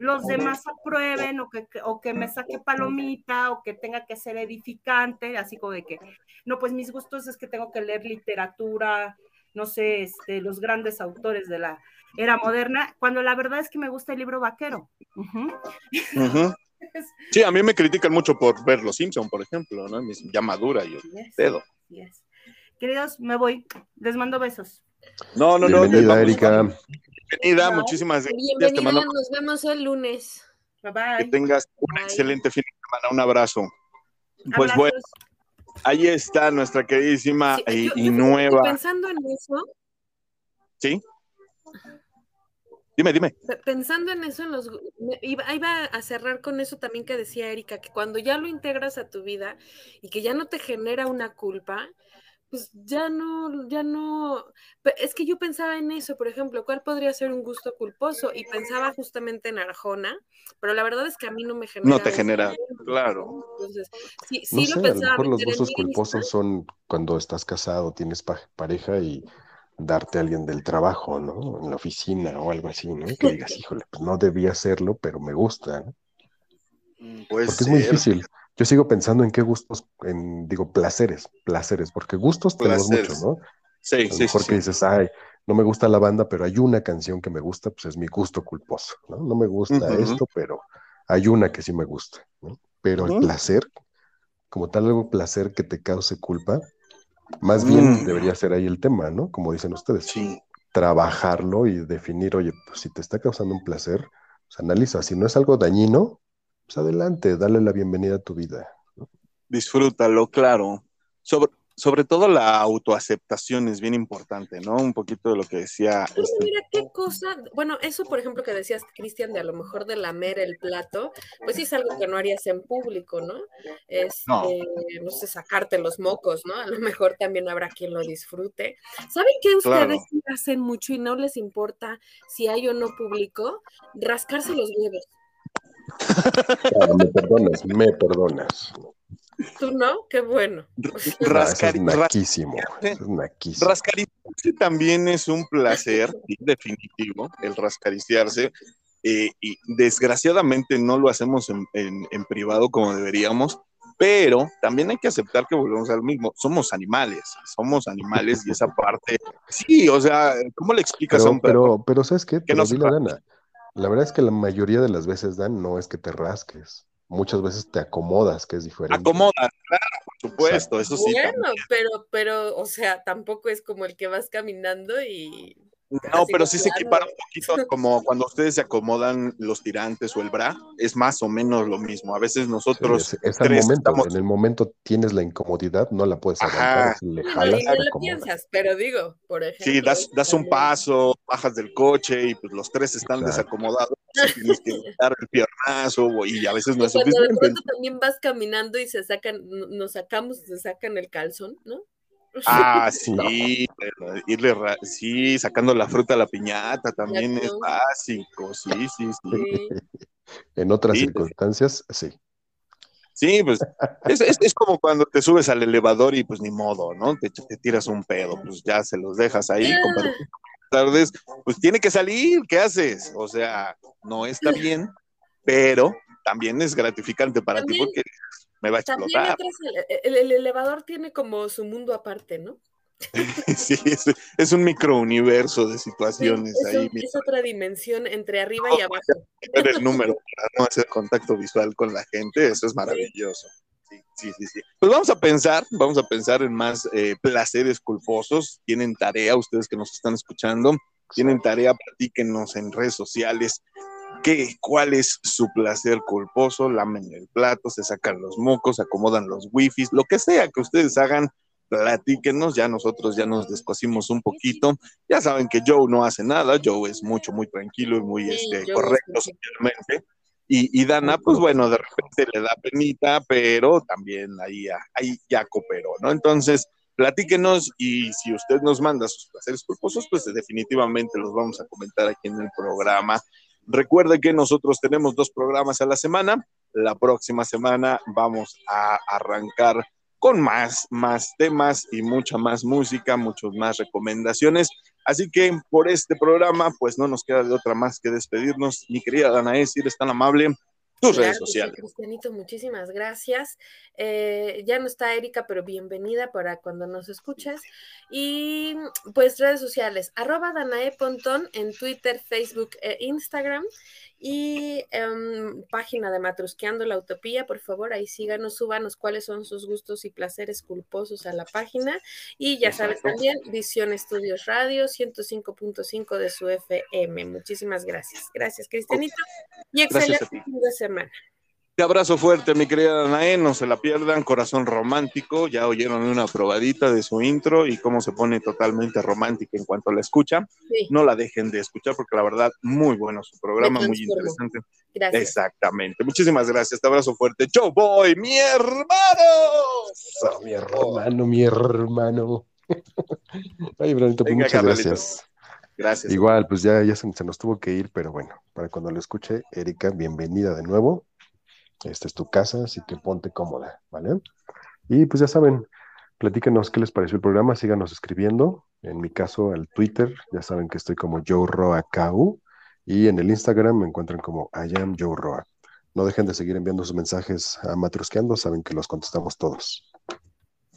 los demás aprueben o que, o que me saque palomita o que tenga que ser edificante, así como de que, no, pues mis gustos es que tengo que leer literatura, no sé, este, los grandes autores de la era moderna, cuando la verdad es que me gusta el libro vaquero. Sí, a mí me critican mucho por ver Los Simpson, por ejemplo, ¿no? Ya madura yo dedo. Queridos, me voy. Les mando besos. No, no, no. Bienvenida, Erika. Bienvenida, muchísimas gracias. nos vemos el lunes. Bye bye. Que tengas un excelente fin de semana. Un abrazo. Pues bueno, ahí está nuestra queridísima y, nueva. Pensando en eso. Sí. Dime, dime. Pensando en eso, en los, iba, iba, a cerrar con eso también que decía Erika, que cuando ya lo integras a tu vida y que ya no te genera una culpa, pues ya no, ya no, es que yo pensaba en eso, por ejemplo, ¿cuál podría ser un gusto culposo? Y pensaba justamente en Arjona, pero la verdad es que a mí no me genera. No te genera, claro. Entonces, sí, sí lo pensaba. A lo mejor los gustos culposos son cuando estás casado, tienes pareja y darte a alguien del trabajo, ¿no? En la oficina o algo así, ¿no? Que digas, híjole, pues no debía hacerlo, pero me gusta, ¿no? Mm, porque es muy difícil. Yo sigo pensando en qué gustos, en, digo, placeres, placeres, porque gustos tenemos muchos, ¿no? Sí, sí, Porque sí. dices, ay, no me gusta la banda, pero hay una canción que me gusta, pues es mi gusto culposo, ¿no? No me gusta esto, pero hay una que sí me gusta, ¿no? Pero el placer, como tal algo placer que te cause culpa, más bien mm. debería ser ahí el tema, ¿no? Como dicen ustedes. Sí. trabajarlo y definir, oye, pues si te está causando un placer, pues analiza. Si no es algo dañino, pues adelante, dale la bienvenida a tu vida. Disfrútalo, claro. Sobre, sobre todo la autoaceptación es bien importante, ¿no? Un poquito de lo que decía. Pues mira qué cosa, bueno, eso por ejemplo que decías, Cristian, de a lo mejor de lamer el plato, pues sí es algo que no harías en público, ¿no? Es, no. no sé, sacarte los mocos, ¿no? A lo mejor también habrá quien lo disfrute. ¿Saben qué ustedes hacen mucho y no les importa si hay o no público? Rascarse los huevos. Claro, me perdonas, me perdonas. ¿Tú no? Qué bueno. Rascar, es naquísimo. Rascariciarse también es un placer, definitivo, el rascariciarse. Eh, y desgraciadamente no lo hacemos en, en, privado como deberíamos, pero también hay que aceptar que volvemos al mismo. Somos animales, somos animales y esa parte. Sí, o sea, ¿cómo le explicas pero, a un perro? Pero, pero ¿sabes qué? Que no la gana. La verdad es que la mayoría de las veces, Dan, no es que te rasques muchas veces te acomodas, que es diferente. Acomodas, claro, por supuesto, eso sí. Bueno, pero, pero, o sea, tampoco es como el que vas caminando y no, pero sí se equipara un poquito como cuando ustedes se acomodan los tirantes o el bra, es más o menos lo mismo. A veces nosotros. Sí, es, es momento, en el momento tienes la incomodidad, no la puedes aguantar. Le jalas, no, lo piensas, pero digo, por ejemplo. Sí, das, das un paso, bajas del coche y pues los tres están Exacto. desacomodados. Tienes que dar el piernazo y a veces no es suficiente. De pronto también vas caminando y se sacan, nos sacamos, se sacan el calzón, ¿no? Ah, sí, irle sí, sacando la fruta a la piñata también es básico, sí, sí, sí. en otras sí, circunstancias, sí. Sí, pues es, es, es, como cuando te subes al elevador y pues ni modo, ¿no? Te, te tiras un pedo, pues ya se los dejas ahí, tardes, pues tiene que salir, ¿qué haces? O sea, no está bien, pero también es gratificante para también, ti porque me va a explotar. el, el, elevador tiene como su mundo aparte, ¿no? sí, es, es, un microuniverso de situaciones sí, es ahí. Un, es otra dimensión entre arriba no, y abajo. Ver el número para no hacer contacto visual con la gente, eso es maravilloso. Sí, sí, sí, sí. Pues vamos a pensar, vamos a pensar en más eh, placeres culposos. Tienen tarea, ustedes que nos están escuchando, tienen tarea, platíquenos en redes sociales qué, cuál es su placer culposo, lamen el plato, se sacan los mocos, acomodan los wifis, lo que sea que ustedes hagan, platíquenos, ya nosotros ya nos descosimos un poquito, ya saben que Joe no hace nada, Joe es mucho, muy tranquilo y muy sí, este, correcto socialmente, y, y, Dana, pues bueno, de repente le da penita, pero también ahí, ahí ya cooperó, ¿no? Entonces, platíquenos y si usted nos manda sus placeres culposos, pues definitivamente los vamos a comentar aquí en el programa. Recuerde que nosotros tenemos dos programas a la semana. La próxima semana vamos a arrancar con más, más temas y mucha más música, muchas más recomendaciones. Así que por este programa, pues no nos queda de otra más que despedirnos. Mi querida Danae, eres tan amable, tus claro, redes sociales. Cristianito, muchísimas gracias. Eh, ya no está Erika, pero bienvenida para cuando nos escuches. Y pues redes sociales, arroba Danae Pontón en Twitter, Facebook e Instagram. Y um, página de Matrusqueando la Utopía, por favor, ahí síganos, súbanos cuáles son sus gustos y placeres culposos a la página. Y ya sabes también, Visión Estudios Radio 105.5 de su FM. Muchísimas gracias. Gracias, Cristianito. Y excelente fin de semana. Te abrazo fuerte, mi querida Danae, no se la pierdan, corazón romántico, ya oyeron una probadita de su intro y cómo se pone totalmente romántica en cuanto la escucha. Sí. No la dejen de escuchar porque la verdad, muy bueno su programa, muy interesante. Gracias. Exactamente. Muchísimas gracias, te abrazo fuerte. Yo voy, mi hermano. Oh, mi hermano, mi hermano. Ay, Branito, pues muchas Carlito. gracias. Gracias. Igual, pues ya, ya se, se nos tuvo que ir, pero bueno, para cuando lo escuche, Erika, bienvenida de nuevo. Esta es tu casa, así que ponte cómoda, ¿vale? Y pues ya saben, platícanos qué les pareció el programa, síganos escribiendo. En mi caso, al Twitter, ya saben que estoy como Joe Roa KU, y en el Instagram me encuentran como I am Joe Roa. No dejen de seguir enviando sus mensajes a Matrusqueando, saben que los contestamos todos.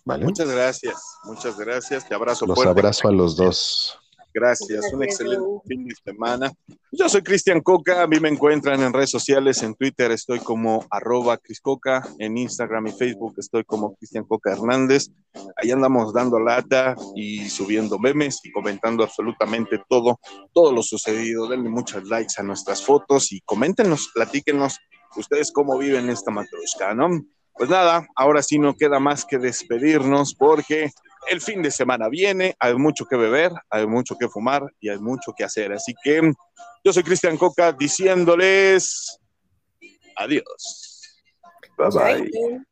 ¿Vale? Muchas gracias, muchas gracias. Te abrazo los fuerte. abrazo a los dos. Gracias, un excelente fin de semana. Yo soy Cristian Coca, a mí me encuentran en redes sociales, en Twitter estoy como arroba Criscoca, en Instagram y Facebook estoy como Cristian Coca Hernández. Ahí andamos dando lata y subiendo memes y comentando absolutamente todo, todo lo sucedido. Denle muchos likes a nuestras fotos y coméntenos, platíquenos ustedes cómo viven esta matrusca, ¿no? Pues nada, ahora sí no queda más que despedirnos porque el fin de semana viene, hay mucho que beber, hay mucho que fumar y hay mucho que hacer. Así que yo soy Cristian Coca diciéndoles adiós. Bye bye.